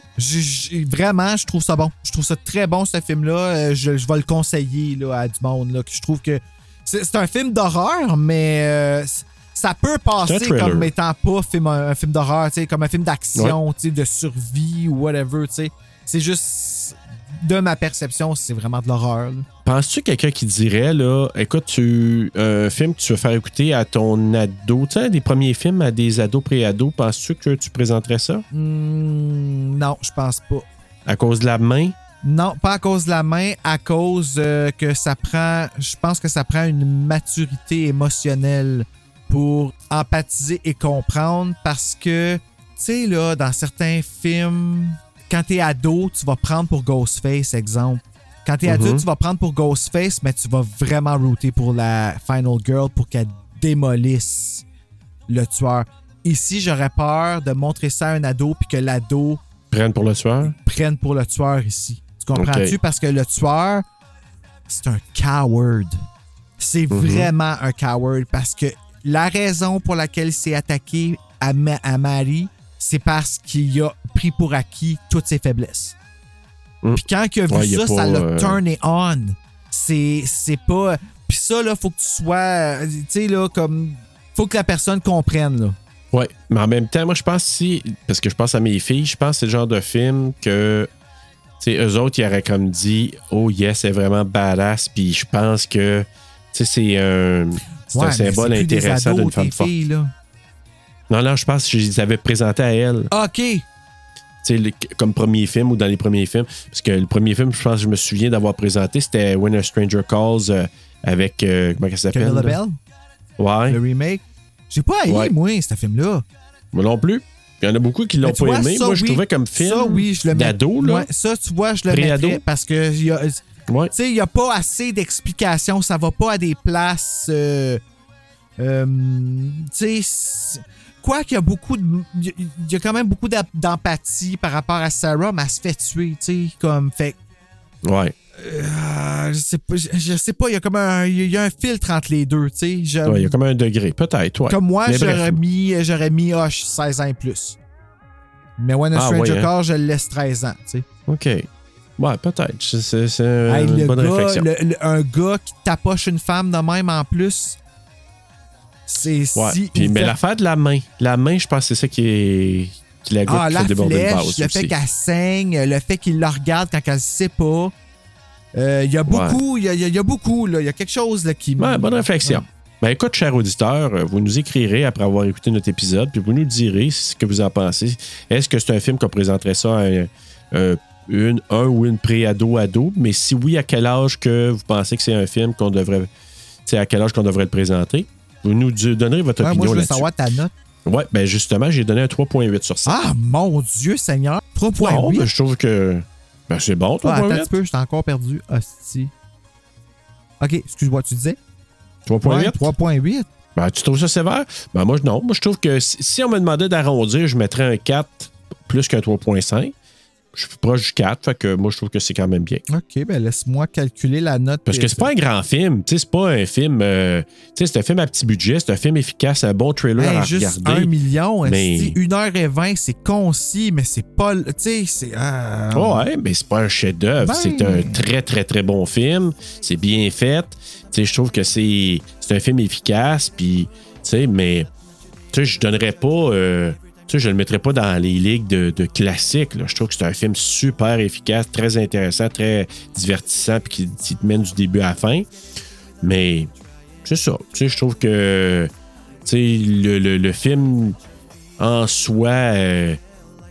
Vraiment, je trouve ça bon. Je trouve ça très bon, ce film-là. Euh, Je, je vais le conseiller là, à du monde. Là, que je trouve que c'est un film d'horreur, mais euh, ça peut passer comme étant pas film- un, film d'horreur, comme un film d'action, de survie ou whatever. C'est juste, de ma perception, c'est vraiment de l'horreur. Penses-tu quelqu'un qui dirait, là, écoute, tu, un film que tu veux faire écouter à ton ado, tu sais, des premiers films à des ados pré-ados, penses-tu que tu présenterais ça? Hmm, non, je pense pas. à cause de la main? Non, pas à cause de la main, à cause euh, que ça prend, je pense que ça prend une maturité émotionnelle pour empathiser et comprendre parce que, tu sais, là, dans certains films, quand t'es ado, tu vas prendre pour Ghostface, exemple. Quand t'es adulte, tu vas prendre pour Ghostface, mais tu vas vraiment router pour la Final Girl pour qu'elle démolisse le tueur. Ici, j'aurais peur de montrer ça à un ado puis que l'ado Prenne pour le tueur? prennent pour le tueur ici. Tu comprends-tu? Parce que le tueur, c'est un coward. C'est Mhm. vraiment un coward parce que la raison pour laquelle il s'est attaqué à, Ma- à Marie, c'est parce qu'il a pris pour acquis toutes ses faiblesses. Mm. Puis quand il a vu Ouais, il a ça, ça l'a euh, turné on. C'est pas. Puis ça, là, faut que tu sois. Tu sais, là, comme. Faut que la personne comprenne, là. Oui, mais en même temps, moi, je pense si. Parce que je pense à mes filles, je pense que c'est le genre de film que. Tu sais, eux autres, ils auraient comme dit Oh, yes, c'est vraiment badass. Puis je pense que. Tu sais, c'est un. C'est Ouais, un symbole intéressant d'une femme tes forte. filles, là. Non, non, je pense que je les avais présentés à elle. OK. Tu sais, le- comme premier film ou dans les premiers films. Parce que le premier film, je pense que je me souviens d'avoir présenté, c'était When a Stranger Calls euh, avec. euh, comment elle s'appelle Camilla? Bell, Ouais, le remake? J'ai pas Ouais. moi, ce film-là. moi non plus. Il y en a beaucoup qui l'ont pas vois, aimé. ça, Moi, je trouvais comme film Ça, oui, je le mets. d'ado, là. Ouais, ça, tu vois, je le mettrais parce que y a- tu Ouais. sais, il n'y a pas assez d'explications. Ça va pas à des places. euh, euh, tu sais, quoi qu'il y a beaucoup de. Il y a- quand même beaucoup d'empathie par rapport à Sarah, mais elle se fait tuer, tu sais, comme. Fait. Ouais. euh, je sais pas, je, je sais pas, il y a comme un. Il y a un filtre entre les deux, tu sais. Ouais, il y a comme un degré, peut-être. Ouais. Comme moi, j'aurais mis, j'aurais mis ah, 16 ans et plus. Mais When a Ah, Stranger ouais, hein. Je le laisse 13 ans, tu sais. OK. Ouais, peut-être. C'est, une Hey, bonne gars, réflexion. le- le- un gars qui tapoche une femme de même en plus, c'est Ouais. si. Puis, mais l'affaire de la main. La main, je pense que c'est ça qui est. qui la Ah, la flèche, le fait qu'elle saigne, le fait qu'il la regarde quand elle ne sait pas. Euh, Il y a beaucoup, il y a- y, a- il y a beaucoup, là. Il y a quelque chose là, qui. Ouais, bonne réflexion. Ben écoute, cher auditeur, euh, vous nous écrirez après avoir écouté notre épisode, puis vous nous direz ce que vous en pensez. Est-ce que c'est un film qu'on présenterait ça à un, un- une, un ou une pré-ado-ado? Mais si oui, à quel âge que vous pensez que c'est un film qu'on devrait. À quel âge qu'on devrait le présenter? Vous nous donnerez votre Ouais, moi, opinion je veux savoir ta note. Ouais, ben justement, j'ai donné un 3.8 sur 5. Ah, mon Dieu Seigneur! Bon, 3.8. ben, je trouve que. Ben, c'est bon, Ah, attends un 3.8. petit peu, j'étais encore perdu. Hostie. OK, excuse-moi, tu disais? 3.8. Ouais, 3.8. Ben, tu trouves ça sévère? Ben, moi, non. Moi, je trouve que si, si on me demandait d'arrondir, je mettrais un 4 plus qu'un 3.5. Je suis proche du 4, fait que moi, je trouve que c'est quand même bien. OK, ben laisse-moi calculer la note. Parce que c'est pas un grand film, tu sais, c'est pas un film. euh, tu sais, c'est un film à petit budget, c'est un film efficace, un bon trailer Hey, à juste regarder. 1 million, mais- esti, 1h20, c'est concis, mais c'est pas. le- Tu sais, c'est. ah. Ouais, mais c'est pas un chef-d'œuvre. Ben- C'est un très, très, très bon film. C'est bien fait. Tu sais, je trouve que c'est c'est un film efficace. Puis, tu sais, mais tu sais, je donnerais pas. euh, sais, je le mettrais pas dans les ligues de, de classiques. Je trouve que c'est un film super efficace, très intéressant, très divertissant, puis qui, te mène du début à la fin. Mais c'est ça. Je trouve que le, film en soi, euh,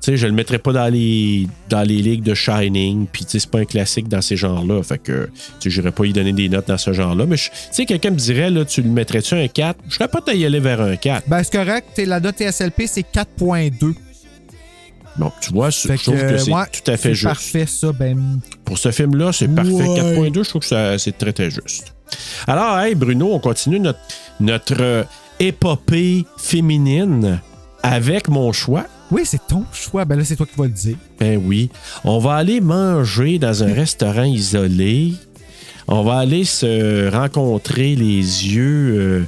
sais, je le mettrais pas dans les, dans les ligues de Shining. Puis, c'est pas un classique dans ces genres-là. Fait que, j'irais pas y donner des notes dans ce genre-là. Mais, tu sais, quelqu'un me dirait, là, tu le mettrais-tu un 4? Je serais pas y aller vers un 4. Ben, c'est correct. La note TSLP, c'est 4.2. Bon, tu vois, je trouve que, que, c'est ouais, tout à fait juste. parfait, ça. Ben, Pour ce film-là, c'est parfait. Ouais. 4.2, je trouve que c'est très, très juste. Alors, hey, Bruno, on continue notre, notre euh, épopée féminine avec mon choix. Oui, c'est ton choix. Ben là, c'est toi qui vas le dire. Ben oui. On va aller manger dans un restaurant isolé. On va aller se rencontrer les yeux euh,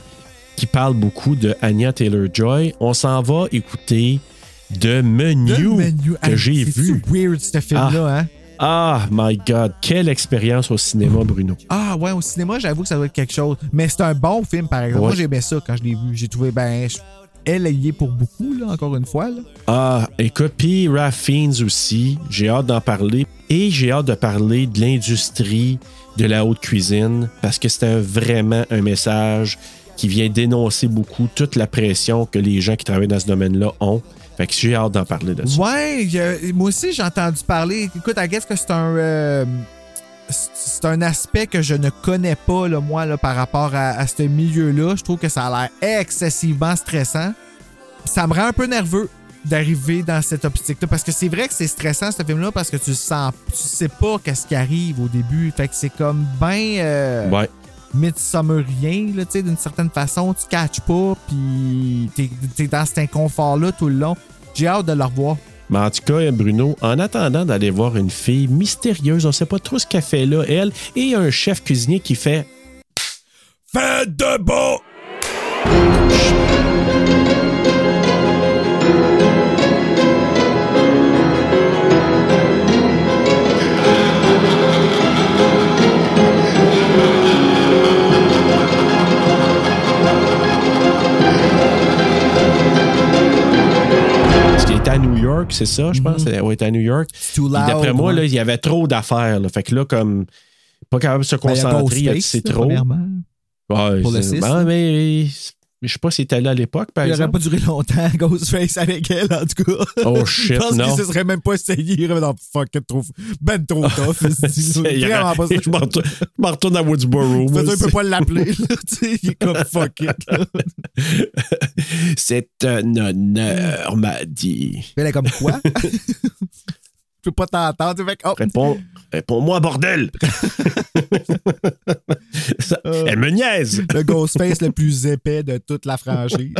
qui parlent beaucoup de Anya Taylor-Joy. On s'en va écouter de menu, que j'ai vu. weird, ce film-là, hein? Ah, my God. Quelle expérience au cinéma, Bruno. Ah, ouais, au cinéma, j'avoue que ça doit être quelque chose. Mais c'est un bon film, par exemple. Ouais. Moi, j'aimais ça quand je l'ai vu. J'ai trouvé, ben, est pour beaucoup, là, encore une fois, là. Ah, écoute, puis Ralph Fiennes aussi. J'ai hâte d'en parler. Et j'ai hâte de parler de l'industrie de la haute cuisine parce que c'est vraiment un message qui vient dénoncer beaucoup toute la pression que les gens qui travaillent dans ce domaine-là ont. Fait que j'ai hâte d'en parler de ça. Ouais, moi aussi, j'ai entendu parler. Écoute, I guess que c'est un. euh, c'est un aspect que je ne connais pas, là, moi, là, par rapport à, à ce milieu-là. Je trouve que ça a l'air excessivement stressant. Ça me rend un peu nerveux d'arriver dans cette optique-là. Parce que c'est vrai que c'est stressant, ce film-là, parce que tu sens. Tu sais pas qu'est-ce qui arrive au début. Fait que c'est comme ben. euh, Ouais. là, tu sais, d'une certaine façon. Tu catches pas, puis t'es es dans cet inconfort-là tout le long. J'ai hâte de le revoir. Mais en tout cas, Bruno, en attendant d'aller voir une fille mystérieuse, on sait pas trop ce qu'elle fait là, elle, et un chef cuisinier qui fait Faites de beau! Était à New York, c'est ça, je pense. Ouais, il était à New York. D'après moi, ouais. là, il y avait trop d'affaires. Fait que là, comme pas capable de se Ben, il y a concentrer, c'est trop. premièrement. Ouais, pour le c'est- six, ben, là. Mais je sais pas s'il était là à l'époque, par Il aurait exemple. pas duré longtemps, Ghostface, avec elle, en tout cas. Oh, shit, Je pense non. qu'il se serait même pas essayé. Il aurait dans fuck, trop, ben trop tough. Il vraiment pas ça. je m'en retourne- à Woodsboro. Il peut pas l'appeler. là, Il est comme fuck it. C'est un honneur, m'a dit. Elle est comme quoi? Je peux pas t'entendre. Oh, Réponds, réponds-moi, bordel! Ça- Euh. Elle me niaise! le Ghostface le plus épais de toute la franchise.